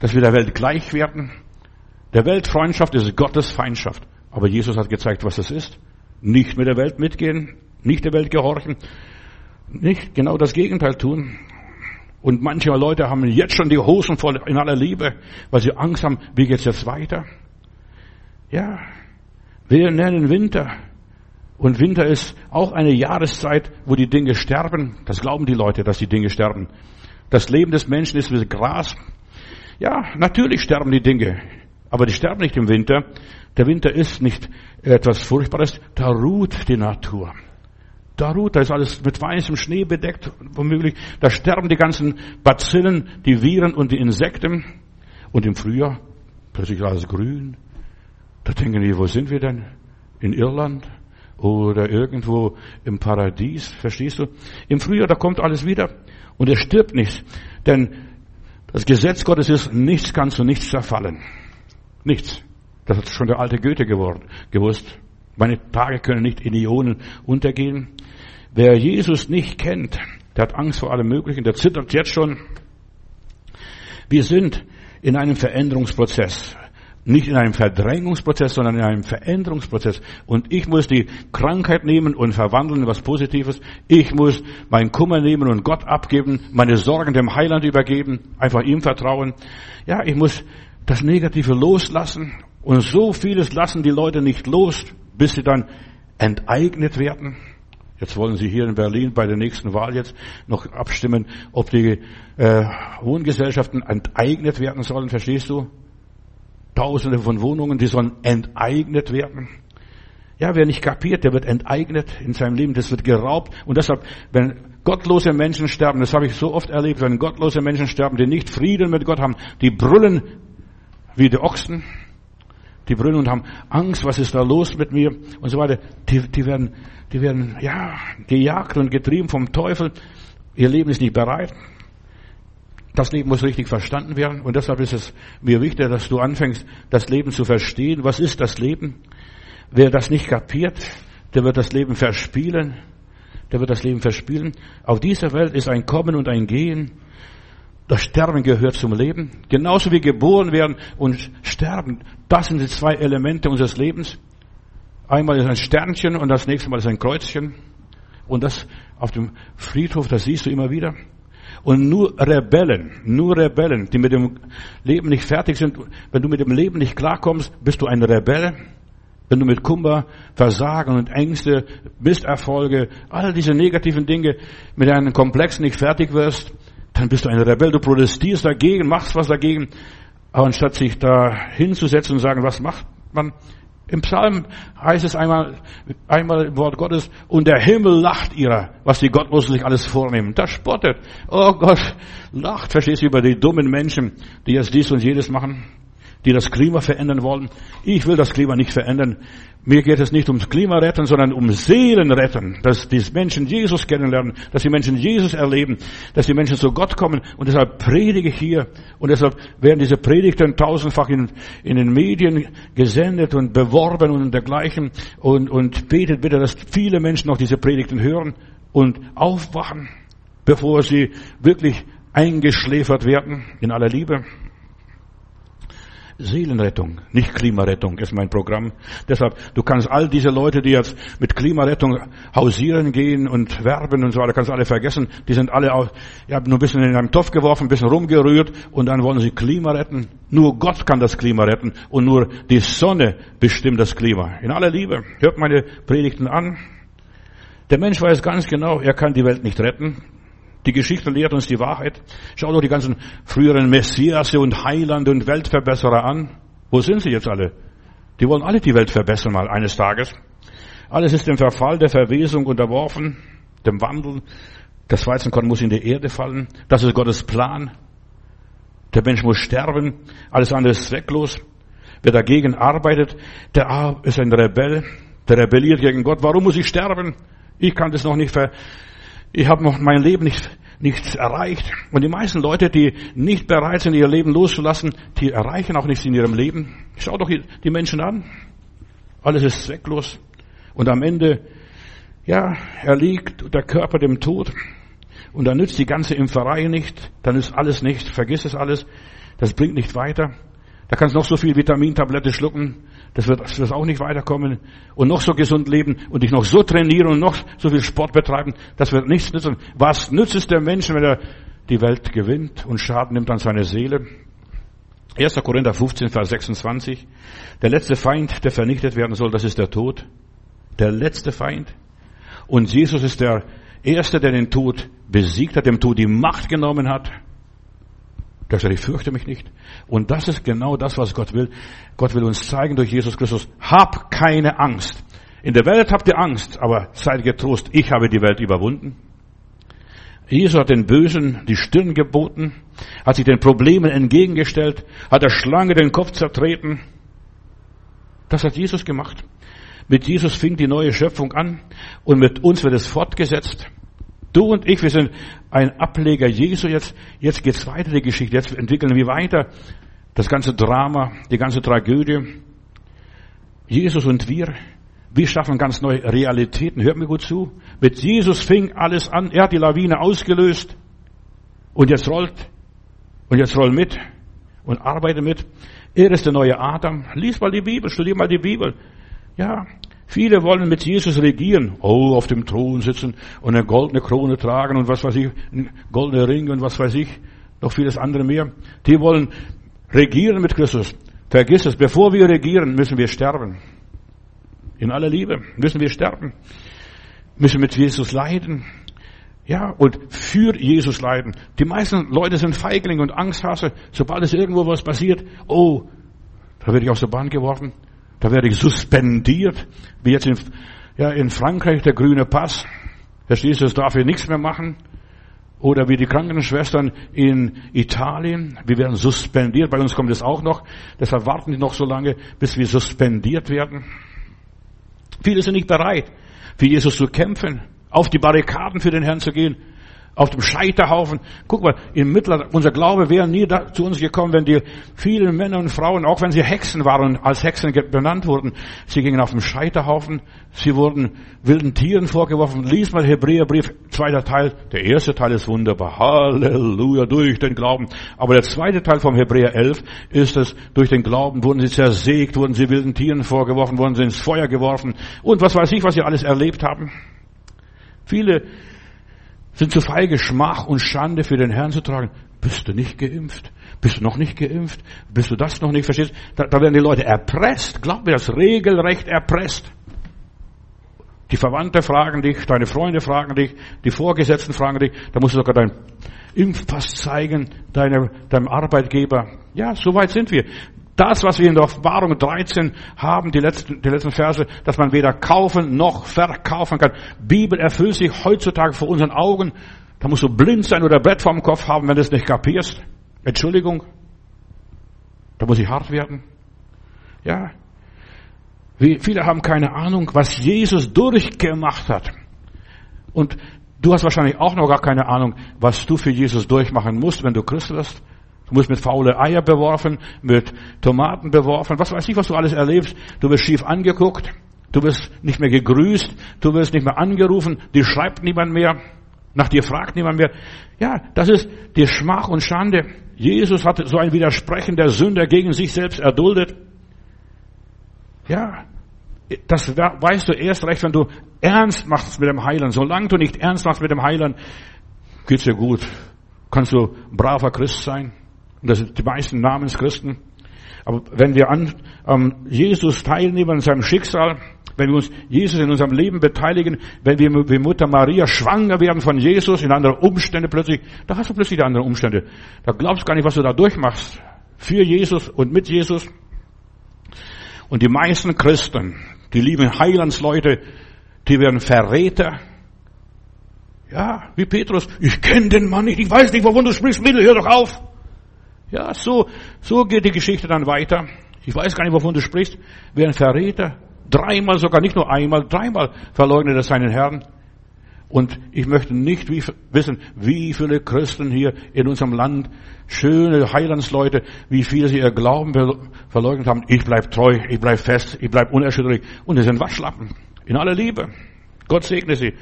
dass wir der Welt gleich werden. Der Weltfreundschaft ist Gottes Feindschaft. Aber Jesus hat gezeigt, was es ist. Nicht mit der Welt mitgehen, nicht der Welt gehorchen, nicht genau das Gegenteil tun. Und manche Leute haben jetzt schon die Hosen voll in aller Liebe, weil sie Angst haben, wie geht's jetzt weiter? Ja, wir nennen Winter. Und Winter ist auch eine Jahreszeit, wo die Dinge sterben. Das glauben die Leute, dass die Dinge sterben. Das Leben des Menschen ist wie Gras. Ja, natürlich sterben die Dinge. Aber die sterben nicht im Winter. Der Winter ist nicht etwas Furchtbares. Da ruht die Natur. Da ruht, da ist alles mit weißem Schnee bedeckt, womöglich. Da sterben die ganzen Bazillen, die Viren und die Insekten. Und im Frühjahr plötzlich alles grün. Da denken die, wo sind wir denn? In Irland? Oder irgendwo im Paradies? Verstehst du? Im Frühjahr, da kommt alles wieder. Und es stirbt nicht. Denn das Gesetz Gottes ist, nichts kann zu nichts zerfallen. Nichts. Das hat schon der alte Goethe gewusst. Meine Tage können nicht in Ionen untergehen. Wer Jesus nicht kennt, der hat Angst vor allem Möglichen, der zittert jetzt schon. Wir sind in einem Veränderungsprozess. Nicht in einem Verdrängungsprozess, sondern in einem Veränderungsprozess. Und ich muss die Krankheit nehmen und verwandeln in was Positives. Ich muss meinen Kummer nehmen und Gott abgeben, meine Sorgen dem Heiland übergeben, einfach ihm vertrauen. Ja, ich muss das Negative loslassen. Und so vieles lassen die Leute nicht los, bis sie dann enteignet werden. Jetzt wollen sie hier in Berlin bei der nächsten Wahl jetzt noch abstimmen, ob die äh, Wohngesellschaften enteignet werden sollen, verstehst du? Tausende von Wohnungen, die sollen enteignet werden. Ja, wer nicht kapiert, der wird enteignet in seinem Leben, das wird geraubt. Und deshalb, wenn gottlose Menschen sterben, das habe ich so oft erlebt, wenn gottlose Menschen sterben, die nicht Frieden mit Gott haben, die brüllen wie die Ochsen, die brüllen und haben Angst, was ist da los mit mir und so weiter. Die, die werden, die werden, ja, gejagt und getrieben vom Teufel. Ihr Leben ist nicht bereit. Das Leben muss richtig verstanden werden und deshalb ist es mir wichtig, dass du anfängst, das Leben zu verstehen. Was ist das Leben? Wer das nicht kapiert, der wird das Leben verspielen. Der wird das Leben verspielen. Auf dieser Welt ist ein Kommen und ein Gehen. Das Sterben gehört zum Leben. Genauso wie geboren werden und sterben. Das sind die zwei Elemente unseres Lebens. Einmal ist ein Sternchen und das nächste Mal ist ein Kreuzchen. Und das auf dem Friedhof, das siehst du immer wieder. Und nur Rebellen, nur Rebellen, die mit dem Leben nicht fertig sind, wenn du mit dem Leben nicht klarkommst, bist du ein Rebelle. Wenn du mit Kummer, Versagen und Ängste, Misserfolge, all diese negativen Dinge mit einem Komplex nicht fertig wirst, dann bist du ein Rebell, du protestierst dagegen, machst was dagegen. Aber anstatt sich da hinzusetzen und sagen, was macht man? Im Psalm heißt es einmal, einmal im Wort Gottes, und der Himmel lacht ihrer, was die Gottlosen sich alles vornehmen. Das spottet. Oh Gott, lacht, verstehst du, über die dummen Menschen, die jetzt dies und jedes machen. Die das Klima verändern wollen. Ich will das Klima nicht verändern. Mir geht es nicht ums Klima retten, sondern um Seelen retten. Dass die Menschen Jesus kennenlernen, dass die Menschen Jesus erleben, dass die Menschen zu Gott kommen. Und deshalb predige ich hier. Und deshalb werden diese Predigten tausendfach in, in den Medien gesendet und beworben und dergleichen. Und, und betet bitte, dass viele Menschen noch diese Predigten hören und aufwachen, bevor sie wirklich eingeschläfert werden in aller Liebe. Seelenrettung, nicht Klimarettung ist mein Programm. Deshalb, du kannst all diese Leute, die jetzt mit Klimarettung hausieren gehen und werben und so weiter, kannst alle vergessen. Die sind alle auch, ja, nur ein bisschen in einem Topf geworfen, ein bisschen rumgerührt und dann wollen sie Klima retten. Nur Gott kann das Klima retten und nur die Sonne bestimmt das Klima. In aller Liebe, hört meine Predigten an. Der Mensch weiß ganz genau, er kann die Welt nicht retten. Die Geschichte lehrt uns die Wahrheit. Schau doch die ganzen früheren Messias und Heiland und Weltverbesserer an. Wo sind sie jetzt alle? Die wollen alle die Welt verbessern mal eines Tages. Alles ist dem Verfall, der Verwesung unterworfen, dem Wandel. Das Weizenkorn muss in die Erde fallen. Das ist Gottes Plan. Der Mensch muss sterben. Alles andere ist zwecklos. Wer dagegen arbeitet, der ist ein Rebell. Der rebelliert gegen Gott. Warum muss ich sterben? Ich kann das noch nicht ver ich habe noch mein Leben nicht, nichts erreicht. Und die meisten Leute, die nicht bereit sind, ihr Leben loszulassen, die erreichen auch nichts in ihrem Leben. Schau doch die Menschen an. Alles ist zwecklos. Und am Ende, ja, er liegt der Körper dem Tod. Und dann nützt die ganze Impferei nicht. Dann ist alles nicht. Vergiss es alles. Das bringt nicht weiter. Da kannst du noch so viel Vitamintablette schlucken. Das wird, das wird auch nicht weiterkommen. Und noch so gesund leben und dich noch so trainieren und noch so viel Sport betreiben. Das wird nichts nützen. Was nützt es dem Menschen, wenn er die Welt gewinnt und Schaden nimmt an seine Seele? 1. Korinther 15, Vers 26. Der letzte Feind, der vernichtet werden soll, das ist der Tod. Der letzte Feind. Und Jesus ist der Erste, der den Tod besiegt hat, dem Tod die Macht genommen hat. Der sagt, ich fürchte mich nicht. Und das ist genau das, was Gott will. Gott will uns zeigen durch Jesus Christus, hab keine Angst. In der Welt habt ihr Angst, aber seid getrost, ich habe die Welt überwunden. Jesus hat den Bösen die Stirn geboten, hat sich den Problemen entgegengestellt, hat der Schlange den Kopf zertreten. Das hat Jesus gemacht. Mit Jesus fing die neue Schöpfung an und mit uns wird es fortgesetzt. Du und ich, wir sind ein Ableger Jesu jetzt. Jetzt geht's weiter, die Geschichte. Jetzt entwickeln wir weiter das ganze Drama, die ganze Tragödie. Jesus und wir, wir schaffen ganz neue Realitäten. Hört mir gut zu. Mit Jesus fing alles an. Er hat die Lawine ausgelöst. Und jetzt rollt. Und jetzt roll mit. Und arbeite mit. Er ist der neue Adam. Lies mal die Bibel, studier mal die Bibel. Ja, Viele wollen mit Jesus regieren, oh, auf dem Thron sitzen und eine goldene Krone tragen und was weiß ich, goldene Ringe und was weiß ich, noch vieles andere mehr. Die wollen regieren mit Christus. Vergiss es, bevor wir regieren, müssen wir sterben. In aller Liebe müssen wir sterben. Müssen mit Jesus leiden. Ja, und für Jesus leiden. Die meisten Leute sind Feigling und Angsthasse. Sobald es irgendwo was passiert, oh, da werde ich aus der Bahn geworfen. Da werde ich suspendiert, wie jetzt in, ja, in Frankreich der grüne Pass. Verstehst du, das darf ich nichts mehr machen. Oder wie die Krankenschwestern in Italien, wir werden suspendiert, bei uns kommt es auch noch, deshalb warten die noch so lange, bis wir suspendiert werden. Viele sind nicht bereit, für Jesus zu kämpfen, auf die Barrikaden für den Herrn zu gehen auf dem Scheiterhaufen. Guck mal, im Mittelalter, unser Glaube wäre nie da, zu uns gekommen, wenn die vielen Männer und Frauen, auch wenn sie Hexen waren und als Hexen benannt wurden, sie gingen auf dem Scheiterhaufen, sie wurden wilden Tieren vorgeworfen. Lies mal Hebräerbrief, zweiter Teil. Der erste Teil ist wunderbar. Halleluja, durch den Glauben. Aber der zweite Teil vom Hebräer 11 ist es, durch den Glauben wurden sie zersägt, wurden sie wilden Tieren vorgeworfen, wurden sie ins Feuer geworfen und was weiß ich, was sie alles erlebt haben. Viele sind zu feige, Schmach und Schande für den Herrn zu tragen. Bist du nicht geimpft? Bist du noch nicht geimpft? Bist du das noch nicht? Verstehst da, da werden die Leute erpresst. Glaub mir, das regelrecht erpresst. Die Verwandte fragen dich, deine Freunde fragen dich, die Vorgesetzten fragen dich, da musst du sogar deinen Impfpass zeigen, deine, deinem Arbeitgeber. Ja, so weit sind wir. Das, was wir in der Offenbarung 13 haben, die letzten, die letzten Verse, dass man weder kaufen noch verkaufen kann. Bibel erfüllt sich heutzutage vor unseren Augen. Da musst du blind sein oder Brett vorm Kopf haben, wenn du es nicht kapierst. Entschuldigung. Da muss ich hart werden. Ja. Wie viele haben keine Ahnung, was Jesus durchgemacht hat. Und du hast wahrscheinlich auch noch gar keine Ahnung, was du für Jesus durchmachen musst, wenn du Christ wirst. Du musst mit faule Eier beworfen, mit Tomaten beworfen, was weiß ich, was du alles erlebst. Du wirst schief angeguckt, du wirst nicht mehr gegrüßt, du wirst nicht mehr angerufen, dir schreibt niemand mehr, nach dir fragt niemand mehr. Ja, das ist die Schmach und Schande. Jesus hat so ein Widersprechen der Sünder gegen sich selbst erduldet. Ja, das weißt du erst recht, wenn du ernst machst mit dem Heiland. Solange du nicht ernst machst mit dem Heiland, geht's dir gut. Kannst du braver Christ sein. Und das sind die meisten Namenschristen. Aber wenn wir an ähm, Jesus teilnehmen, an seinem Schicksal, wenn wir uns Jesus in unserem Leben beteiligen, wenn wir wie Mutter Maria schwanger werden von Jesus in anderen Umständen plötzlich, da hast du plötzlich die anderen Umstände. Da glaubst du gar nicht, was du da durchmachst. Für Jesus und mit Jesus. Und die meisten Christen, die lieben Heilandsleute, die werden Verräter. Ja, wie Petrus, ich kenne den Mann nicht, ich weiß nicht, wovon du sprichst, Mittel, hör doch auf. Ja, so, so geht die Geschichte dann weiter. Ich weiß gar nicht, wovon du sprichst. Wer ein Verräter, dreimal sogar, nicht nur einmal, dreimal verleugnet er seinen Herrn. Und ich möchte nicht wie, wissen, wie viele Christen hier in unserem Land, schöne Heilandsleute, wie viele sie ihr Glauben verleugnet haben. Ich bleib treu, ich bleib fest, ich bleib unerschütterlich. Und sie sind Waschlappen. In aller Liebe. Gott segne sie.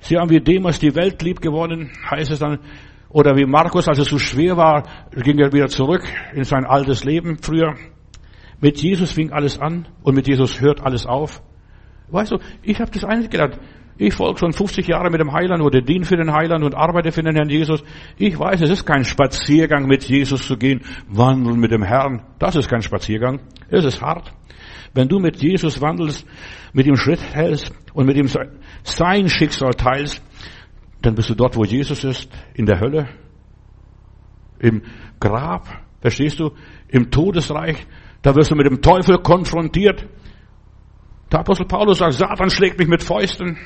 Sie haben wie Demas die Welt lieb gewonnen, heißt es dann, oder wie Markus, als es so schwer war, ging er wieder zurück in sein altes Leben früher. Mit Jesus fing alles an und mit Jesus hört alles auf. Weißt du, ich habe das eines gelernt. Ich folge schon 50 Jahre mit dem Heiland oder diene für den Heiland und arbeite für den Herrn Jesus. Ich weiß, es ist kein Spaziergang mit Jesus zu gehen, wandeln mit dem Herrn. Das ist kein Spaziergang. Es ist hart. Wenn du mit Jesus wandelst, mit ihm Schritt hältst und mit ihm sein Schicksal teilst, dann bist du dort, wo Jesus ist, in der Hölle, im Grab, verstehst du, im Todesreich, da wirst du mit dem Teufel konfrontiert. Der Apostel Paulus sagt, Satan schlägt mich mit Fäusten.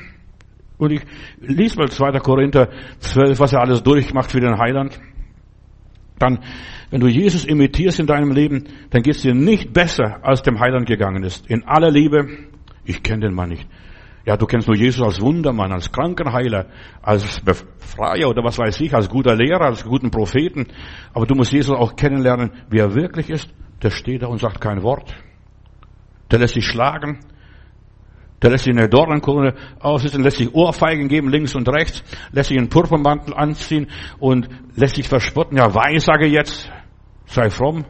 Und ich lies mal 2. Korinther 12, was er alles durchmacht für den Heiland. Dann, wenn du Jesus imitierst in deinem Leben, dann geht es dir nicht besser, als dem Heiland gegangen ist. In aller Liebe, ich kenne den Mann nicht. Ja, du kennst nur Jesus als Wundermann, als Krankenheiler, als Befreier oder was weiß ich, als guter Lehrer, als guten Propheten. Aber du musst Jesus auch kennenlernen, wie er wirklich ist. Der steht da und sagt kein Wort. Der lässt sich schlagen. Der lässt sich eine Dornenkrone aussitzen, lässt sich Ohrfeigen geben links und rechts, lässt sich einen Purpurmantel anziehen und lässt sich verspotten. Ja, weissage jetzt, sei fromm.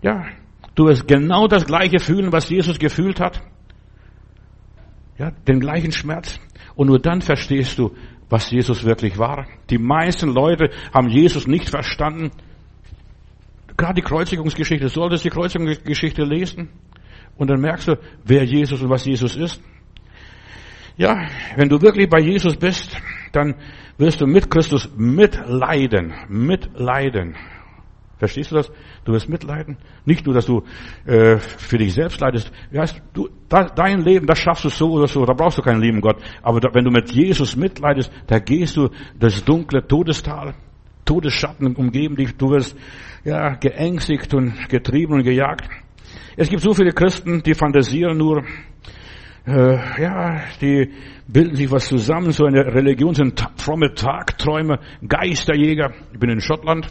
Ja, du wirst genau das Gleiche fühlen, was Jesus gefühlt hat. Ja, den gleichen Schmerz. Und nur dann verstehst du, was Jesus wirklich war. Die meisten Leute haben Jesus nicht verstanden. Gerade die Kreuzigungsgeschichte, du solltest die Kreuzigungsgeschichte lesen. Und dann merkst du, wer Jesus und was Jesus ist. Ja, wenn du wirklich bei Jesus bist, dann wirst du mit Christus mitleiden, mitleiden. Verstehst du das? Du wirst mitleiden. Nicht nur, dass du äh, für dich selbst leidest. Ja, du, da, dein Leben, das schaffst du so oder so. Da brauchst du keinen lieben Gott. Aber da, wenn du mit Jesus mitleidest, da gehst du das dunkle Todestal. Todesschatten umgeben dich. Du wirst ja geängstigt und getrieben und gejagt. Es gibt so viele Christen, die fantasieren nur. Äh, ja, die bilden sich was zusammen. So eine Religion sind fromme Tagträume, Geisterjäger. Ich bin in Schottland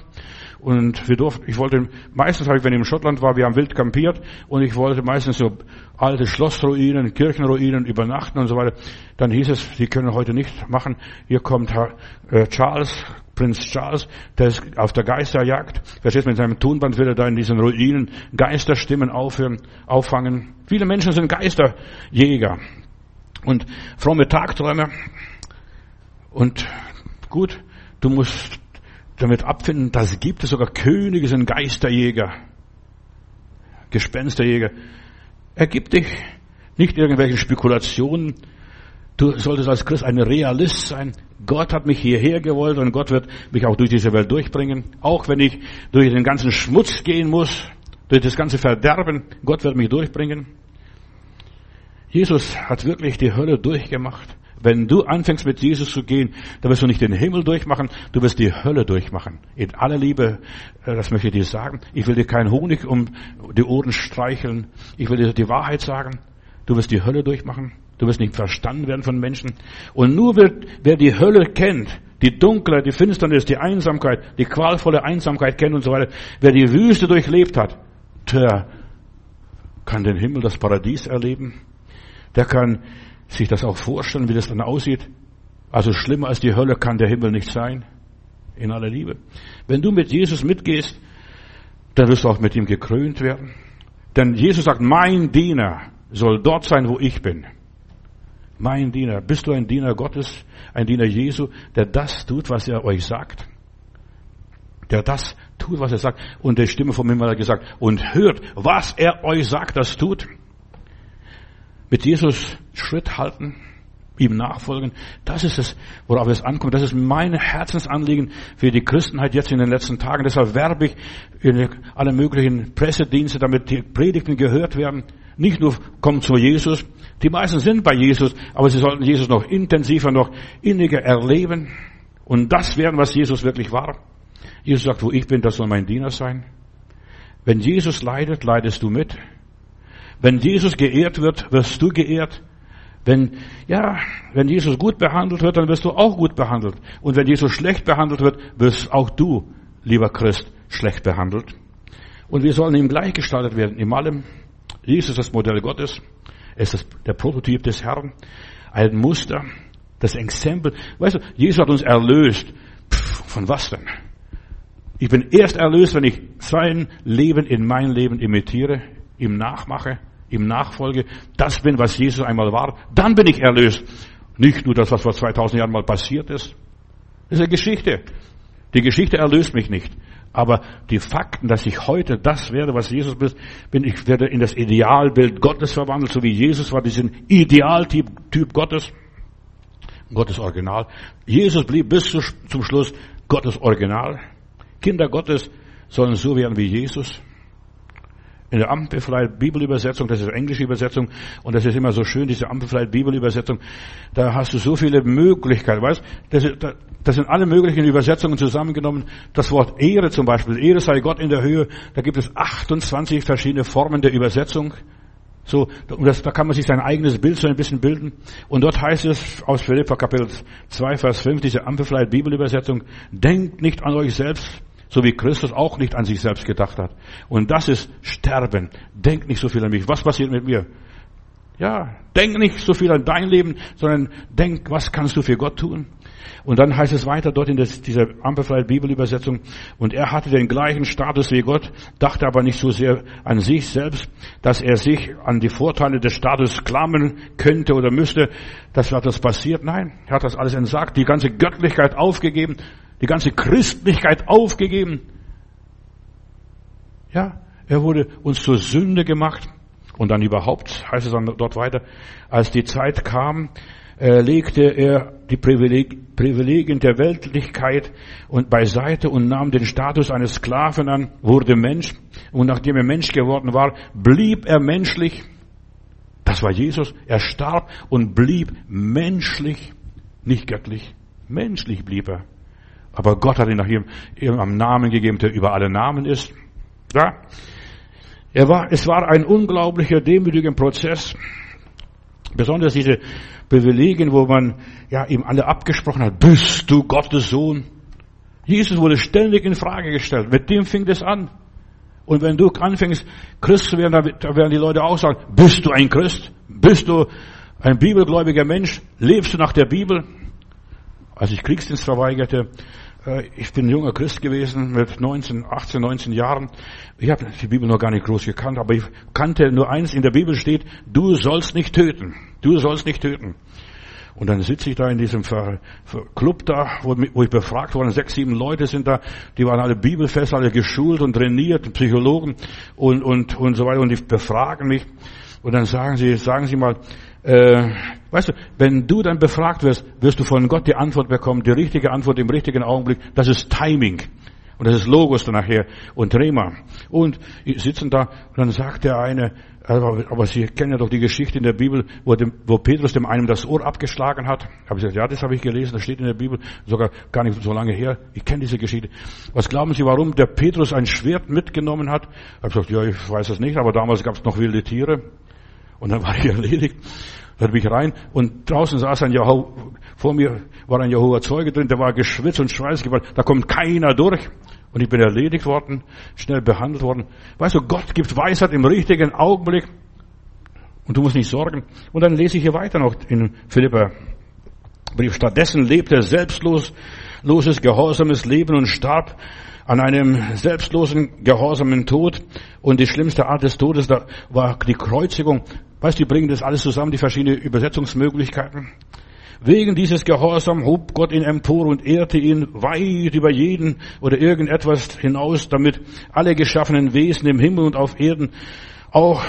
und wir durften, ich wollte, meistens habe ich, wenn ich in Schottland war, wir haben wild kampiert und ich wollte meistens so alte Schlossruinen, Kirchenruinen übernachten und so weiter. Dann hieß es, Sie können heute nicht machen. Hier kommt Herr, äh, Charles, Prinz Charles, der ist auf der Geisterjagd. Verstehst mit seinem Tonband will er da in diesen Ruinen Geisterstimmen aufhören, auffangen. Viele Menschen sind Geisterjäger und fromme Tagträume. Und gut, du musst damit abfinden, dass gibt es sogar Könige sind Geisterjäger, Gespensterjäger. Ergib dich nicht irgendwelchen Spekulationen. Du solltest als Christ ein Realist sein. Gott hat mich hierher gewollt und Gott wird mich auch durch diese Welt durchbringen. Auch wenn ich durch den ganzen Schmutz gehen muss, durch das ganze Verderben, Gott wird mich durchbringen. Jesus hat wirklich die Hölle durchgemacht. Wenn du anfängst mit Jesus zu gehen, dann wirst du nicht den Himmel durchmachen, du wirst die Hölle durchmachen. In aller Liebe, äh, das möchte ich dir sagen. Ich will dir keinen Honig um die Ohren streicheln. Ich will dir die Wahrheit sagen. Du wirst die Hölle durchmachen. Du wirst nicht verstanden werden von Menschen. Und nur wer, wer die Hölle kennt, die Dunkelheit, die Finsternis, die Einsamkeit, die qualvolle Einsamkeit kennt und so weiter, wer die Wüste durchlebt hat, der kann den Himmel, das Paradies erleben. Der kann sich das auch vorstellen, wie das dann aussieht. Also schlimmer als die Hölle kann der Himmel nicht sein. In aller Liebe. Wenn du mit Jesus mitgehst, dann wirst du auch mit ihm gekrönt werden. Denn Jesus sagt, mein Diener soll dort sein, wo ich bin. Mein Diener. Bist du ein Diener Gottes, ein Diener Jesu, der das tut, was er euch sagt? Der das tut, was er sagt. Und der Stimme vom Himmel hat gesagt, und hört, was er euch sagt, das tut mit Jesus Schritt halten, ihm nachfolgen. Das ist es, worauf es ankommt. Das ist mein Herzensanliegen für die Christenheit jetzt in den letzten Tagen. Deshalb werbe ich in alle möglichen Pressedienste, damit die Predigten gehört werden. Nicht nur kommt zu Jesus. Die meisten sind bei Jesus, aber sie sollten Jesus noch intensiver, noch inniger erleben und das werden, was Jesus wirklich war. Jesus sagt, wo ich bin, das soll mein Diener sein. Wenn Jesus leidet, leidest du mit. Wenn Jesus geehrt wird, wirst du geehrt. Wenn, ja, wenn Jesus gut behandelt wird, dann wirst du auch gut behandelt. Und wenn Jesus schlecht behandelt wird, wirst auch du, lieber Christ, schlecht behandelt. Und wir sollen ihm gleichgestaltet werden, in allem. Jesus ist das Modell Gottes. Es ist der Prototyp des Herrn. Ein Muster, das Exempel. Weißt du, Jesus hat uns erlöst. Pff, von was denn? Ich bin erst erlöst, wenn ich sein Leben in mein Leben imitiere, ihm nachmache ihm nachfolge, das bin, was Jesus einmal war, dann bin ich erlöst. Nicht nur das, was vor 2000 Jahren mal passiert ist. Das ist eine Geschichte. Die Geschichte erlöst mich nicht. Aber die Fakten, dass ich heute das werde, was Jesus ist, bin ich werde in das Idealbild Gottes verwandelt, so wie Jesus war, diesen Idealtyp typ Gottes. Gottes Original. Jesus blieb bis zum Schluss Gottes Original. Kinder Gottes sollen so werden wie Jesus in der Amplified Bibelübersetzung, das ist eine englische Übersetzung, und das ist immer so schön, diese Amplified Bibelübersetzung, da hast du so viele Möglichkeiten, weißt, das, das sind alle möglichen Übersetzungen zusammengenommen. Das Wort Ehre zum Beispiel, Ehre sei Gott in der Höhe, da gibt es 28 verschiedene Formen der Übersetzung. So, das, da kann man sich sein eigenes Bild so ein bisschen bilden. Und dort heißt es aus Philippa Kapitel 2, Vers 5, diese Amplified Bibelübersetzung, denkt nicht an euch selbst, so wie Christus auch nicht an sich selbst gedacht hat. Und das ist Sterben. Denk nicht so viel an mich. Was passiert mit mir? Ja, denk nicht so viel an dein Leben, sondern denk, was kannst du für Gott tun? Und dann heißt es weiter dort in dieser Amplified Bibelübersetzung, und er hatte den gleichen Status wie Gott, dachte aber nicht so sehr an sich selbst, dass er sich an die Vorteile des Status klammern könnte oder müsste. Das hat das passiert. Nein, er hat das alles entsagt, die ganze Göttlichkeit aufgegeben die ganze Christlichkeit aufgegeben. Ja, er wurde uns zur Sünde gemacht. Und dann überhaupt, heißt es dann dort weiter, als die Zeit kam, äh, legte er die Privileg Privilegien der Weltlichkeit und beiseite und nahm den Status eines Sklaven an, wurde Mensch. Und nachdem er Mensch geworden war, blieb er menschlich. Das war Jesus. Er starb und blieb menschlich, nicht göttlich. Menschlich blieb er. Aber Gott hat ihn nach ihm, ihm am Namen gegeben, der über alle Namen ist. Ja. Er war, es war ein unglaublicher, demütiger Prozess. Besonders diese Privilegien, wo man ja ihm alle abgesprochen hat. Bist du Gottes Sohn? Jesus wurde ständig in Frage gestellt. Mit dem fing das an. Und wenn du anfängst, Christ zu werden, dann werden die Leute auch sagen, bist du ein Christ? Bist du ein bibelgläubiger Mensch? Lebst du nach der Bibel? Als ich Kriegsdienst verweigerte, ich bin junger Christ gewesen mit 19, 18, 19 Jahren. Ich habe die Bibel noch gar nicht groß gekannt, aber ich kannte nur eins, in der Bibel steht, du sollst nicht töten. Du sollst nicht töten. Und dann sitze ich da in diesem Club da, wo, ich befragt worden, sechs, sieben Leute sind da, die waren alle bibelfest, alle geschult und trainiert, Psychologen und, und, und so weiter, und die befragen mich. Und dann sagen sie, sagen sie mal, äh, weißt du, wenn du dann befragt wirst, wirst du von Gott die Antwort bekommen, die richtige Antwort im richtigen Augenblick. Das ist Timing. Und das ist Logos dann nachher und Rema. Und sitzen da und dann sagt der eine, aber, aber Sie kennen ja doch die Geschichte in der Bibel, wo, dem, wo Petrus dem einen das Ohr abgeschlagen hat. Habe ich gesagt, ja, das habe ich gelesen, das steht in der Bibel, sogar gar nicht so lange her. Ich kenne diese Geschichte. Was glauben Sie, warum der Petrus ein Schwert mitgenommen hat? Ich habe gesagt, ja, ich weiß es nicht, aber damals gab es noch wilde Tiere. Und dann war ich erledigt. Dann bin ich rein und draußen saß ein Jehova, vor mir war ein Jehova Zeuge drin, der war geschwitzt und schweißgeballt. Da kommt keiner durch. Und ich bin erledigt worden, schnell behandelt worden. Weißt du, Gott gibt Weisheit im richtigen Augenblick. Und du musst nicht sorgen. Und dann lese ich hier weiter noch in Philippa Brief. Stattdessen lebte er selbstlos, loses, gehorsames Leben und starb an einem selbstlosen, gehorsamen Tod. Und die schlimmste Art des Todes war die Kreuzigung. Weißt du, die bringen das alles zusammen, die verschiedenen Übersetzungsmöglichkeiten. Wegen dieses Gehorsam hob Gott ihn empor und ehrte ihn weit über jeden oder irgendetwas hinaus, damit alle geschaffenen Wesen im Himmel und auf Erden auch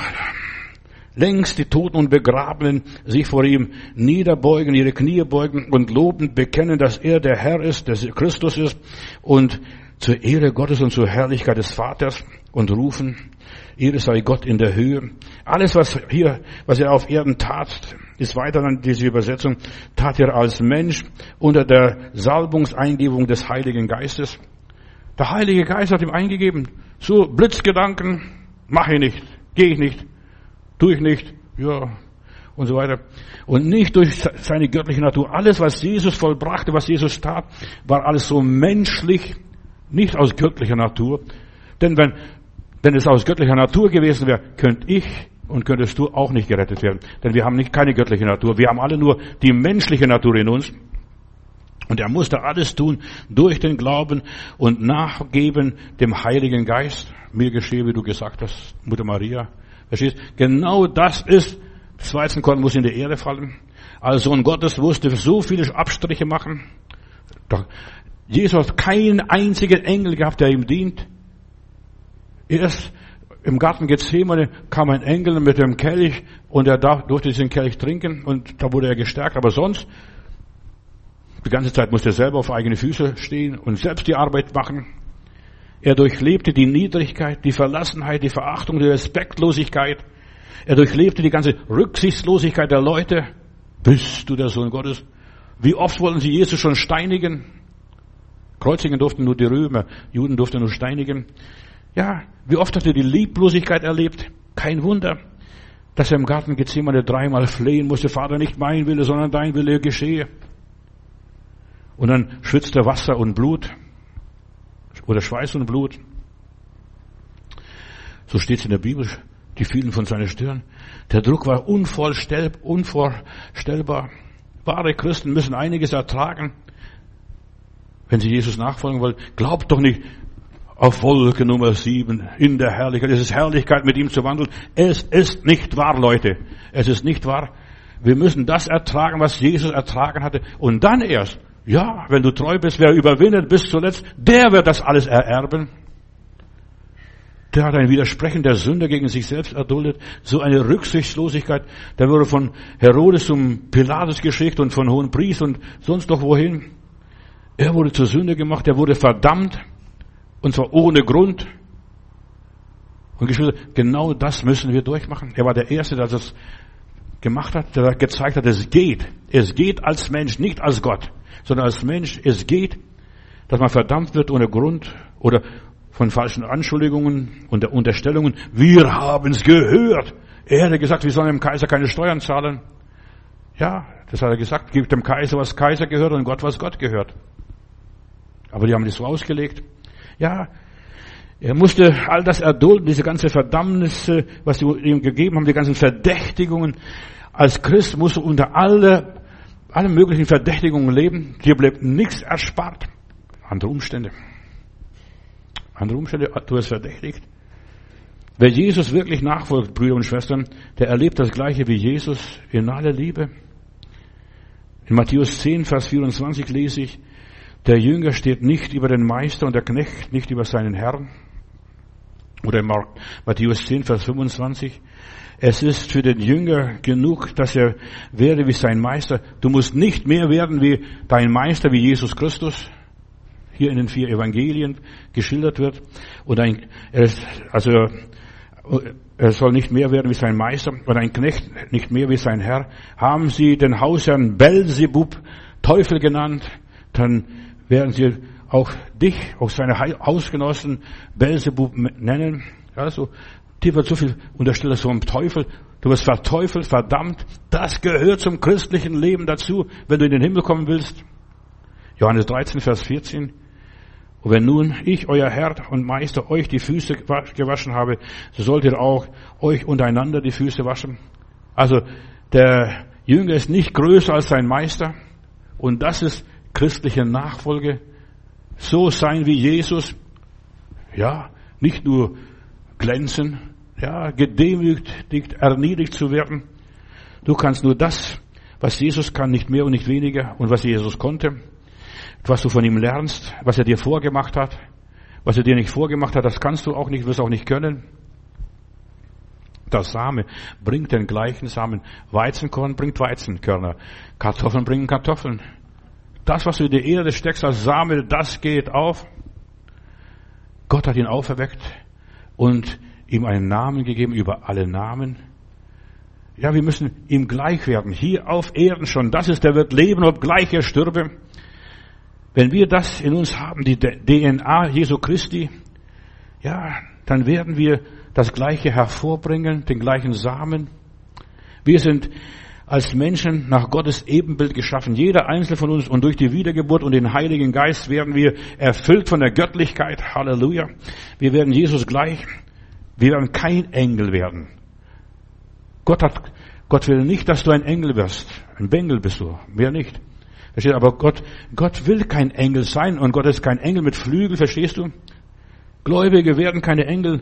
längst die Toten und Begrabenen sich vor ihm niederbeugen, ihre Knie beugen und lobend bekennen, dass er der Herr ist, dass er Christus ist und zur Ehre Gottes und zur Herrlichkeit des Vaters und rufen, Ehre sei Gott in der Höhe. Alles, was hier, was er auf Erden tat, ist weiter dann diese Übersetzung, tat er als Mensch unter der Salbungseingebung des Heiligen Geistes. Der Heilige Geist hat ihm eingegeben, so Blitzgedanken, mache ich nicht, gehe ich nicht, tue ich nicht, ja, und so weiter. Und nicht durch seine göttliche Natur. Alles, was Jesus vollbrachte, was Jesus tat, war alles so menschlich, nicht aus göttlicher Natur. Denn wenn, wenn es aus göttlicher Natur gewesen wäre, könnte ich und könntest du auch nicht gerettet werden. Denn wir haben nicht keine göttliche Natur. Wir haben alle nur die menschliche Natur in uns. Und er musste alles tun durch den Glauben und nachgeben dem Heiligen Geist. Mir geschehe, wie du gesagt hast, Mutter Maria. Verstehst? Genau das ist, das Weizenkorn muss in die Erde fallen. Als Sohn Gottes musste so viele Abstriche machen. Jesus hat keinen einzigen Engel gehabt, der ihm dient. Erst im Garten Gethsemane kam ein Engel mit dem Kelch und er durfte diesen Kelch trinken und da wurde er gestärkt. Aber sonst, die ganze Zeit musste er selber auf eigene Füße stehen und selbst die Arbeit machen. Er durchlebte die Niedrigkeit, die Verlassenheit, die Verachtung, die Respektlosigkeit. Er durchlebte die ganze Rücksichtslosigkeit der Leute. Bist du der Sohn Gottes? Wie oft wollten sie Jesus schon steinigen? Kreuzigen durften nur die Römer, Juden durften nur steinigen. Ja, wie oft hat er die Lieblosigkeit erlebt? Kein Wunder, dass er im Garten Gethsemane dreimal flehen musste, Vater, nicht mein Wille, sondern dein Wille geschehe. Und dann schwitzt er Wasser und Blut oder Schweiß und Blut. So steht es in der Bibel, die fielen von seiner Stirn. Der Druck war unvorstellbar. Wahre Christen müssen einiges ertragen, wenn sie Jesus nachfolgen wollen. Glaubt doch nicht, auf Wolke Nummer sieben in der Herrlichkeit. Es ist Herrlichkeit, mit ihm zu wandeln. Es ist nicht wahr, Leute. Es ist nicht wahr. Wir müssen das ertragen, was Jesus ertragen hatte. Und dann erst, ja, wenn du treu bist, wer überwindet bis zuletzt, der wird das alles ererben. Der hat ein Widersprechen der Sünde gegen sich selbst erduldet. So eine Rücksichtslosigkeit. Der wurde von Herodes zum Pilatus geschickt und von hohen Priest und sonst noch wohin. Er wurde zur Sünde gemacht. Er wurde verdammt. Und zwar ohne Grund. Und Geschwister, genau das müssen wir durchmachen. Er war der Erste, der das gemacht hat, der gezeigt hat, es geht. Es geht als Mensch, nicht als Gott, sondern als Mensch. Es geht, dass man verdammt wird ohne Grund oder von falschen Anschuldigungen und Unterstellungen. Wir haben es gehört. Er hätte gesagt, wir sollen dem Kaiser keine Steuern zahlen. Ja, das hat er gesagt. Gibt dem Kaiser, was Kaiser gehört und Gott, was Gott gehört. Aber die haben das so ausgelegt. Ja, er musste all das erdulden, diese ganze Verdammnisse, was sie ihm gegeben haben, die ganzen Verdächtigungen. Als Christ musste unter alle, alle möglichen Verdächtigungen leben. Hier bleibt nichts erspart. Andere Umstände. Andere Umstände, du hast verdächtigt. Wer Jesus wirklich nachfolgt, Brüder und Schwestern, der erlebt das Gleiche wie Jesus in aller Liebe. In Matthäus 10, Vers 24 lese ich, der Jünger steht nicht über den Meister und der Knecht nicht über seinen Herrn. Oder in Matthäus 10, Vers 25. Es ist für den Jünger genug, dass er werde wie sein Meister. Du musst nicht mehr werden wie dein Meister, wie Jesus Christus. hier in den vier Evangelien geschildert wird. Und ein, also, er soll nicht mehr werden wie sein Meister oder ein Knecht nicht mehr wie sein Herr. Haben sie den Hausherrn Belzebub Teufel genannt, dann werden sie auch dich, auch seine Hausgenossen Belzebub nennen. Also, dir wird so viel unterstellt, so ein Teufel. Du wirst verteufelt, verdammt. Das gehört zum christlichen Leben dazu, wenn du in den Himmel kommen willst. Johannes 13, Vers 14. Und wenn nun ich, euer Herr und Meister, euch die Füße gewaschen habe, so sollt ihr auch euch untereinander die Füße waschen. Also der Jünger ist nicht größer als sein Meister. Und das ist christliche Nachfolge. So sein wie Jesus. Ja, nicht nur glänzen, ja, gedemütigt, erniedrigt zu werden. Du kannst nur das, was Jesus kann, nicht mehr und nicht weniger und was Jesus konnte was du von ihm lernst, was er dir vorgemacht hat. Was er dir nicht vorgemacht hat, das kannst du auch nicht, wirst auch nicht können. Das Same bringt den gleichen Samen. Weizenkorn bringt Weizenkörner. Kartoffeln bringen Kartoffeln. Das, was du in die Erde steckst als Same, das geht auf. Gott hat ihn auferweckt und ihm einen Namen gegeben über alle Namen. Ja, wir müssen ihm gleich werden. Hier auf Erden schon. Das ist, der wird leben, obgleich er stürbe. Wenn wir das in uns haben, die DNA Jesu Christi, ja, dann werden wir das Gleiche hervorbringen, den gleichen Samen. Wir sind als Menschen nach Gottes Ebenbild geschaffen, jeder einzelne von uns. Und durch die Wiedergeburt und den Heiligen Geist werden wir erfüllt von der Göttlichkeit. Halleluja. Wir werden Jesus gleich. Wir werden kein Engel werden. Gott hat, Gott will nicht, dass du ein Engel wirst. Ein Bengel bist du. Mehr nicht. Verstehst du? Aber Gott, Gott will kein Engel sein und Gott ist kein Engel mit Flügel, verstehst du? Gläubige werden keine Engel,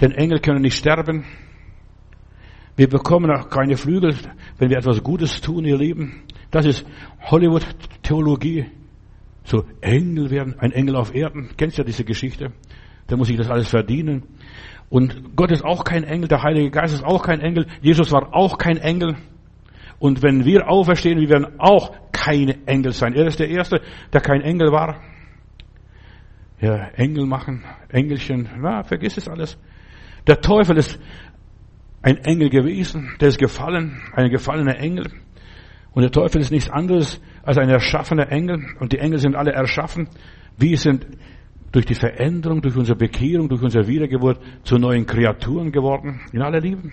denn Engel können nicht sterben. Wir bekommen auch keine Flügel, wenn wir etwas Gutes tun, ihr Lieben. Das ist Hollywood-Theologie. So Engel werden, ein Engel auf Erden. Kennst ja diese Geschichte? Da muss ich das alles verdienen. Und Gott ist auch kein Engel, der Heilige Geist ist auch kein Engel, Jesus war auch kein Engel. Und wenn wir auferstehen, wir werden auch keine Engel sein. Er ist der Erste, der kein Engel war. Ja, Engel machen, Engelchen, na, vergiss es alles. Der Teufel ist ein Engel gewesen, der ist gefallen, ein gefallener Engel. Und der Teufel ist nichts anderes als ein erschaffener Engel. Und die Engel sind alle erschaffen. Wir sind durch die Veränderung, durch unsere Bekehrung, durch unsere Wiedergeburt zu neuen Kreaturen geworden. In aller Liebe.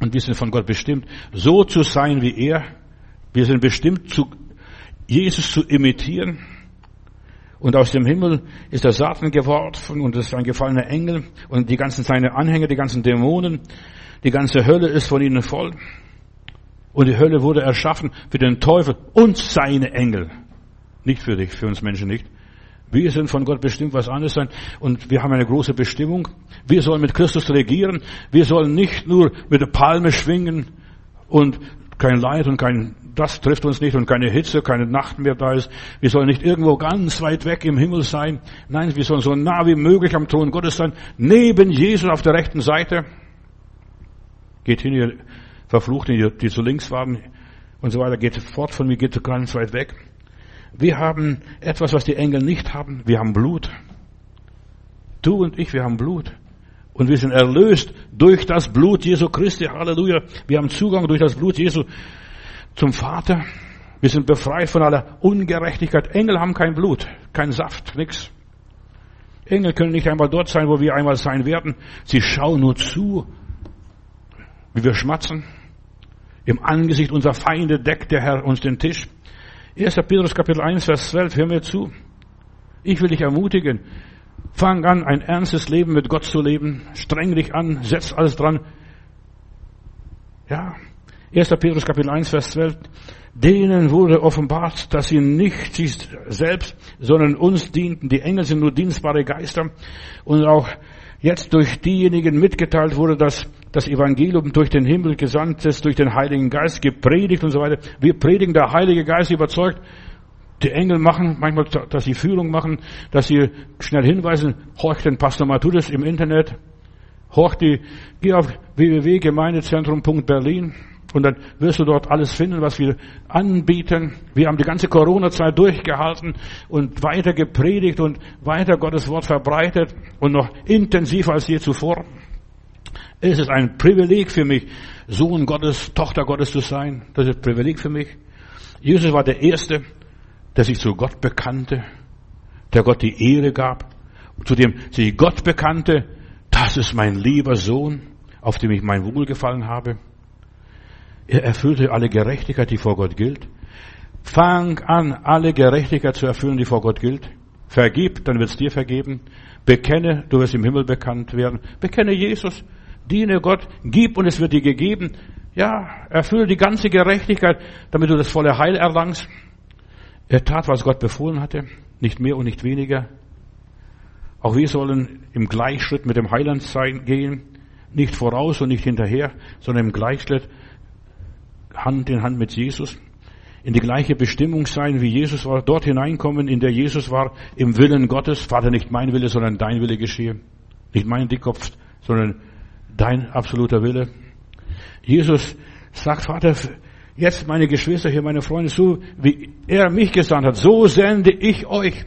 Und wir sind von Gott bestimmt, so zu sein wie er. Wir sind bestimmt, zu Jesus zu imitieren. Und aus dem Himmel ist der Satan geworfen und es ist ein gefallener Engel und die ganzen seine Anhänger, die ganzen Dämonen, die ganze Hölle ist von ihnen voll. Und die Hölle wurde erschaffen für den Teufel und seine Engel. Nicht für dich, für uns Menschen nicht. Wir sind von Gott bestimmt was anderes sein und wir haben eine große Bestimmung. Wir sollen mit Christus regieren. Wir sollen nicht nur mit der Palme schwingen und kein Leid und kein das trifft uns nicht und keine Hitze, keine Nacht mehr da ist. Wir sollen nicht irgendwo ganz weit weg im Himmel sein. Nein, wir sollen so nah wie möglich am Thron Gottes sein, neben Jesus auf der rechten Seite. Geht hin, ihr Verfluchten, die, zu links waren und so weiter, geht fort von mir, geht ganz weit weg. Wir haben etwas, was die Engel nicht haben. Wir haben Blut. Du und ich, wir haben Blut. Und wir sind erlöst durch das Blut Jesu Christi. Halleluja. Wir haben Zugang durch das Blut Jesu zum Vater. Wir sind befreit von aller Ungerechtigkeit. Engel haben kein Blut, kein Saft, nix. Engel können nicht einmal dort sein, wo wir einmal sein werden. Sie schauen nur zu, wie wir schmatzen. Im Angesicht unserer Feinde deckt der Herr uns den Tisch. 1. Petrus Kapitel 1, Vers 12, hör mir zu. Ich will dich ermutigen. Fang an, ein ernstes Leben mit Gott zu leben. Streng dich an, setz alles dran. Ja, 1. Petrus Kapitel 1, Vers 12. Denen wurde offenbart, dass sie nicht sich selbst, sondern uns dienten. Die Engel sind nur dienstbare Geister. Und auch jetzt durch diejenigen mitgeteilt wurde, dass das Evangelium durch den Himmel gesandt ist, durch den Heiligen Geist gepredigt und so weiter. Wir predigen, der Heilige Geist überzeugt. Die Engel machen manchmal, dass sie Führung machen, dass sie schnell hinweisen, horcht den Pastor Matthäus im Internet, horcht die, geh auf www.gemeindezentrum.berlin Und dann wirst du dort alles finden, was wir anbieten. Wir haben die ganze Corona-Zeit durchgehalten und weiter gepredigt und weiter Gottes Wort verbreitet und noch intensiver als je zuvor. Es ist ein Privileg für mich, Sohn Gottes, Tochter Gottes zu sein. Das ist ein Privileg für mich. Jesus war der Erste, der sich zu Gott bekannte, der Gott die Ehre gab, zu dem sich Gott bekannte, das ist mein lieber Sohn, auf dem ich mein Wohlgefallen habe. Er erfüllte alle Gerechtigkeit, die vor Gott gilt. Fang an, alle Gerechtigkeit zu erfüllen, die vor Gott gilt. Vergib, dann wird es dir vergeben. Bekenne, du wirst im Himmel bekannt werden. Bekenne Jesus, diene Gott, gib und es wird dir gegeben. Ja, erfülle die ganze Gerechtigkeit, damit du das volle Heil erlangst. Er tat, was Gott befohlen hatte, nicht mehr und nicht weniger. Auch wir sollen im Gleichschritt mit dem Heiland sein, gehen, nicht voraus und nicht hinterher, sondern im Gleichschritt Hand in Hand mit Jesus, in die gleiche Bestimmung sein, wie Jesus war, dort hineinkommen, in der Jesus war, im Willen Gottes, Vater, nicht mein Wille, sondern dein Wille geschehe. Nicht mein Dickkopf, sondern dein absoluter Wille. Jesus sagt, Vater, jetzt meine Geschwister hier, meine Freunde, so wie er mich gesandt hat, so sende ich euch.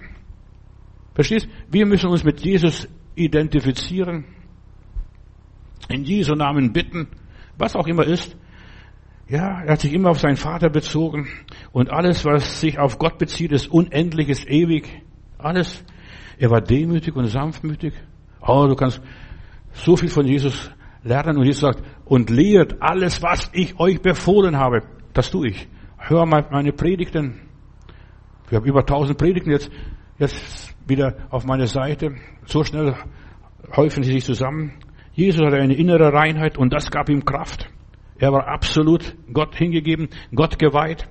Verstehst? Wir müssen uns mit Jesus identifizieren, in Jesu Namen bitten, was auch immer ist. Ja, er hat sich immer auf seinen Vater bezogen und alles, was sich auf Gott bezieht, ist unendlich, ist ewig. Alles. Er war demütig und sanftmütig. Oh, du kannst so viel von Jesus lernen und Jesus sagt, und lehrt alles, was ich euch befohlen habe. Das tue ich. Hör mal meine Predigten. Wir haben über tausend Predigten jetzt, jetzt wieder auf meiner Seite. So schnell häufen sie sich zusammen. Jesus hatte eine innere Reinheit und das gab ihm Kraft. Er war absolut Gott hingegeben, Gott geweiht.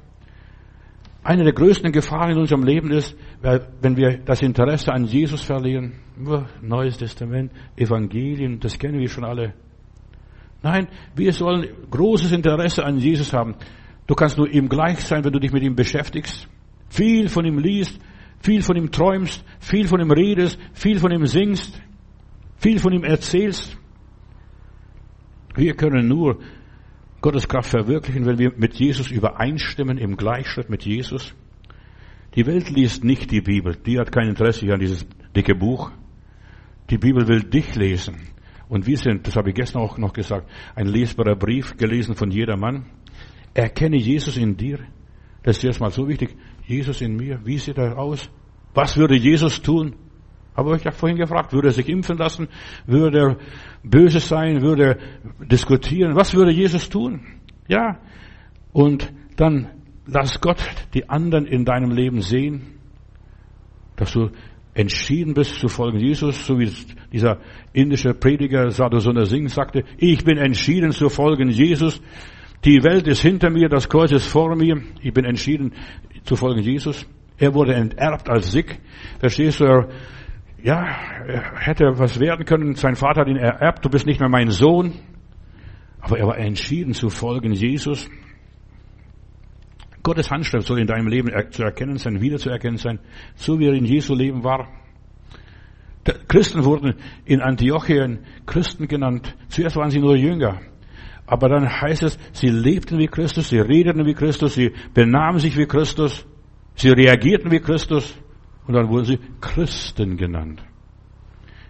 Eine der größten Gefahren in unserem Leben ist, wenn wir das Interesse an Jesus verlieren. Neues Testament, Evangelien, das kennen wir schon alle. Nein, wir sollen großes Interesse an Jesus haben. Du kannst nur ihm gleich sein, wenn du dich mit ihm beschäftigst, viel von ihm liest, viel von ihm träumst, viel von ihm redest, viel von ihm singst, viel von ihm erzählst. Wir können nur Gottes Kraft verwirklichen, wenn wir mit Jesus übereinstimmen, im Gleichschritt mit Jesus. Die Welt liest nicht die Bibel. Die hat kein Interesse an dieses dicke Buch. Die Bibel will dich lesen. Und wir sind, das habe ich gestern auch noch gesagt, ein lesbarer Brief, gelesen von jedermann. Erkenne Jesus in dir. Das ist erstmal so wichtig. Jesus in mir. Wie sieht er aus? Was würde Jesus tun? Habe ich ja vorhin gefragt, würde er sich impfen lassen? Würde er böse sein? Würde er diskutieren? Was würde Jesus tun? Ja. Und dann lass Gott die anderen in deinem Leben sehen, dass du entschieden bist zu folgen Jesus, so wie dieser indische Prediger Sadhusunda Singh sagte, ich bin entschieden zu folgen Jesus. Die Welt ist hinter mir, das Kreuz ist vor mir. Ich bin entschieden zu folgen Jesus. Er wurde enterbt als Sick. Verstehst du? Er ja, er hätte was werden können. Sein Vater hat ihn ererbt. Du bist nicht mehr mein Sohn. Aber er war entschieden zu folgen Jesus. Gottes Handschrift soll in deinem Leben zu erkennen sein, wieder zu erkennen sein, so wie er in Jesu Leben war. Christen wurden in Antiochien Christen genannt. Zuerst waren sie nur Jünger. Aber dann heißt es, sie lebten wie Christus, sie redeten wie Christus, sie benahmen sich wie Christus, sie reagierten wie Christus. Und dann wurden sie Christen genannt.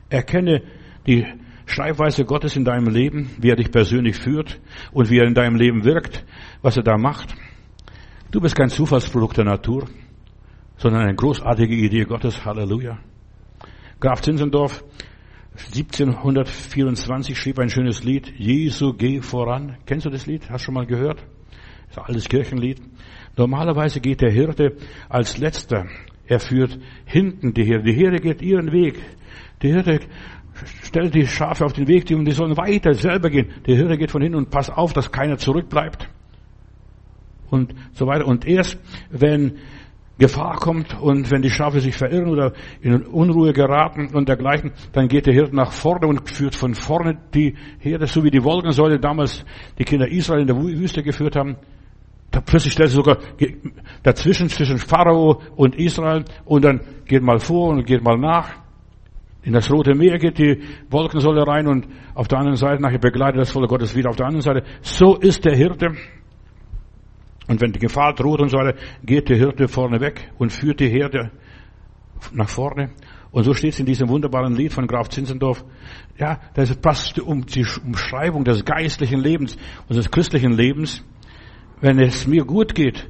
Erkenne die Schreibweise Gottes in deinem Leben, wie er dich persönlich führt und wie er in deinem Leben wirkt, was er da macht. Du bist kein Zufallsprodukt der Natur, sondern eine großartige Idee Gottes. Halleluja. Graf Zinzendorf 1724 schrieb ein schönes Lied, Jesu geh voran. Kennst du das Lied? Hast du schon mal gehört? Das ist ein altes Kirchenlied. Normalerweise geht der Hirte als letzter er führt hinten die Herde. Die Herde geht ihren Weg. Die Hirte stellt die Schafe auf den Weg, die, die sollen weiter selber gehen. Die Hirte geht von hinten und passt auf, dass keiner zurückbleibt. Und so weiter. Und erst, wenn Gefahr kommt und wenn die Schafe sich verirren oder in Unruhe geraten und dergleichen, dann geht der Hirte nach vorne und führt von vorne die Herde, so wie die Wolkensäule damals die Kinder Israel in der Wüste geführt haben. Plötzlich stellt sich sogar dazwischen, zwischen Pharao und Israel und dann geht mal vor und geht mal nach. In das Rote Meer geht die Wolkensäule rein und auf der anderen Seite nachher begleitet das Volk Gottes wieder auf der anderen Seite. So ist der Hirte. Und wenn die Gefahr droht und so weiter, geht der Hirte vorne weg und führt die Herde nach vorne. Und so steht es in diesem wunderbaren Lied von Graf Zinzendorf. Ja, das passt um die Umschreibung des geistlichen Lebens, unseres christlichen Lebens. Wenn es mir gut geht,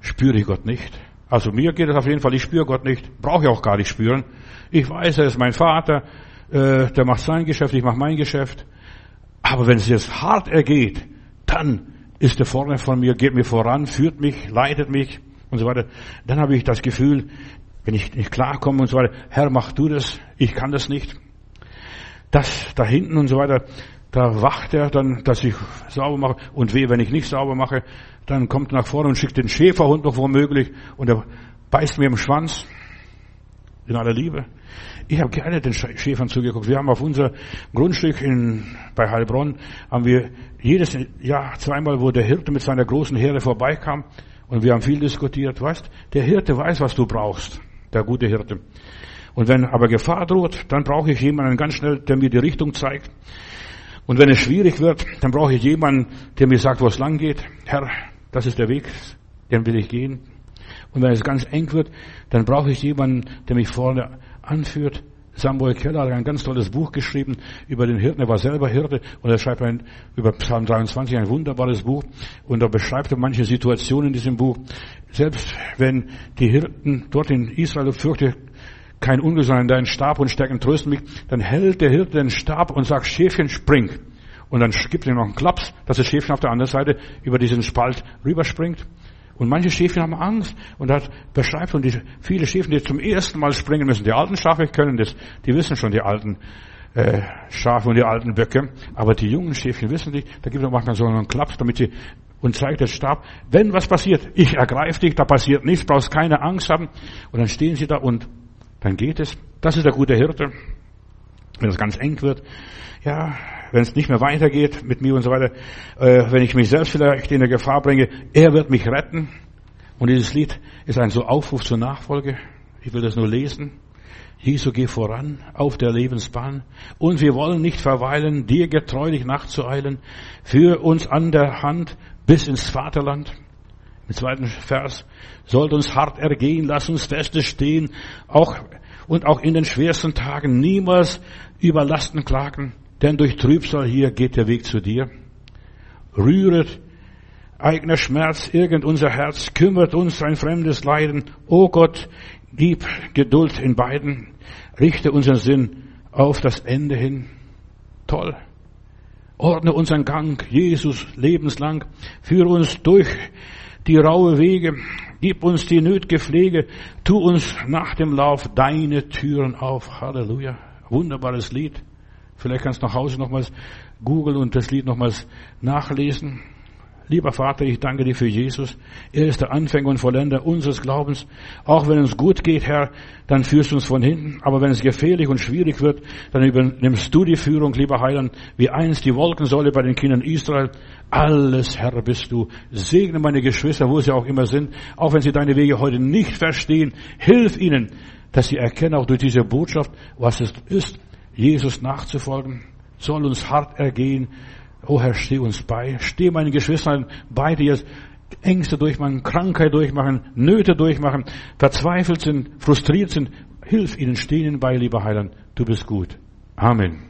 spüre ich Gott nicht. Also mir geht es auf jeden Fall, ich spüre Gott nicht, brauche ich auch gar nicht spüren. Ich weiß, er ist mein Vater, äh, der macht sein Geschäft, ich mache mein Geschäft. Aber wenn es jetzt hart ergeht, dann ist er vorne von mir, geht mir voran, führt mich, leitet mich und so weiter. Dann habe ich das Gefühl, wenn ich nicht klarkomme und so weiter, Herr, mach du das, ich kann das nicht. Das da hinten und so weiter, da wacht er dann, dass ich sauber mache. Und weh, wenn ich nicht sauber mache, dann kommt er nach vorne und schickt den Schäferhund noch womöglich und er beißt mir im Schwanz. In aller Liebe. Ich habe gerne den Schäfern zugeguckt. Wir haben auf unser Grundstück in, bei Heilbronn, haben wir jedes Jahr zweimal, wo der Hirte mit seiner großen Herde vorbeikam und wir haben viel diskutiert. Weißt, der Hirte weiß, was du brauchst. Der gute Hirte. Und wenn aber Gefahr droht, dann brauche ich jemanden ganz schnell, der mir die Richtung zeigt. Und wenn es schwierig wird, dann brauche ich jemanden, der mir sagt, wo es lang geht. Herr, das ist der Weg, den will ich gehen. Und wenn es ganz eng wird, dann brauche ich jemanden, der mich vorne anführt. Samuel Keller hat ein ganz tolles Buch geschrieben über den Hirten. Er war selber Hirte und er schreibt ein, über Psalm 23 ein wunderbares Buch und er beschreibt manche Situationen in diesem Buch. Selbst wenn die Hirten dort in Israel fürchte kein Unglück, sondern deinen Stab und Stärken trösten mich, dann hält der Hirte den Stab und sagt, Schäfchen, spring. Und dann gibt er noch einen Klaps, dass das Schäfchen auf der anderen Seite über diesen Spalt rüberspringt. Und manche Schäfchen haben Angst und hat beschreibt und die, viele Schäfchen, die zum ersten Mal springen müssen. Die alten Schafe können das, die wissen schon die alten äh, Schafe und die alten Böcke. Aber die jungen Schäfchen wissen nicht. Da gibt es manchmal so einen Klaps, damit sie und zeigt den Stab. Wenn was passiert, ich ergreife dich, da passiert nichts, brauchst keine Angst haben. Und dann stehen sie da und dann geht es. Das ist der gute Hirte. Wenn es ganz eng wird, ja, wenn es nicht mehr weitergeht mit mir und so weiter, äh, wenn ich mich selbst vielleicht in der Gefahr bringe, er wird mich retten. Und dieses Lied ist ein so Aufruf zur Nachfolge. Ich will das nur lesen. Jesu, geh voran auf der Lebensbahn. Und wir wollen nicht verweilen, dir getreulich nachzueilen. Für uns an der Hand bis ins Vaterland. Im zweiten Vers. Sollt uns hart ergehen, lass uns feste stehen. Auch, und auch in den schwersten Tagen niemals über Lasten klagen. Denn durch Trübsal hier geht der Weg zu dir. Rühret eigener Schmerz irgend unser Herz, kümmert uns ein fremdes Leiden. O Gott, gib Geduld in beiden, richte unseren Sinn auf das Ende hin. Toll. Ordne unseren Gang, Jesus, lebenslang. Führe uns durch die raue Wege. Gib uns die nötige Pflege. Tu uns nach dem Lauf deine Türen auf. Halleluja. Wunderbares Lied. Vielleicht kannst du nach Hause nochmals googeln und das Lied nochmals nachlesen. Lieber Vater, ich danke dir für Jesus. Er ist der Anfänger und Vollender unseres Glaubens. Auch wenn es gut geht, Herr, dann führst du uns von hinten. Aber wenn es gefährlich und schwierig wird, dann übernimmst du die Führung, lieber Heiland, wie einst die Wolkensäule bei den Kindern Israel. Alles, Herr, bist du. Segne meine Geschwister, wo sie auch immer sind. Auch wenn sie deine Wege heute nicht verstehen, hilf ihnen, dass sie erkennen, auch durch diese Botschaft, was es ist, Jesus nachzufolgen, soll uns hart ergehen. O Herr, steh uns bei. Steh meinen Geschwistern bei, die jetzt Ängste durchmachen, Krankheit durchmachen, Nöte durchmachen, verzweifelt sind, frustriert sind. Hilf ihnen, steh ihnen bei, lieber Heiland. Du bist gut. Amen.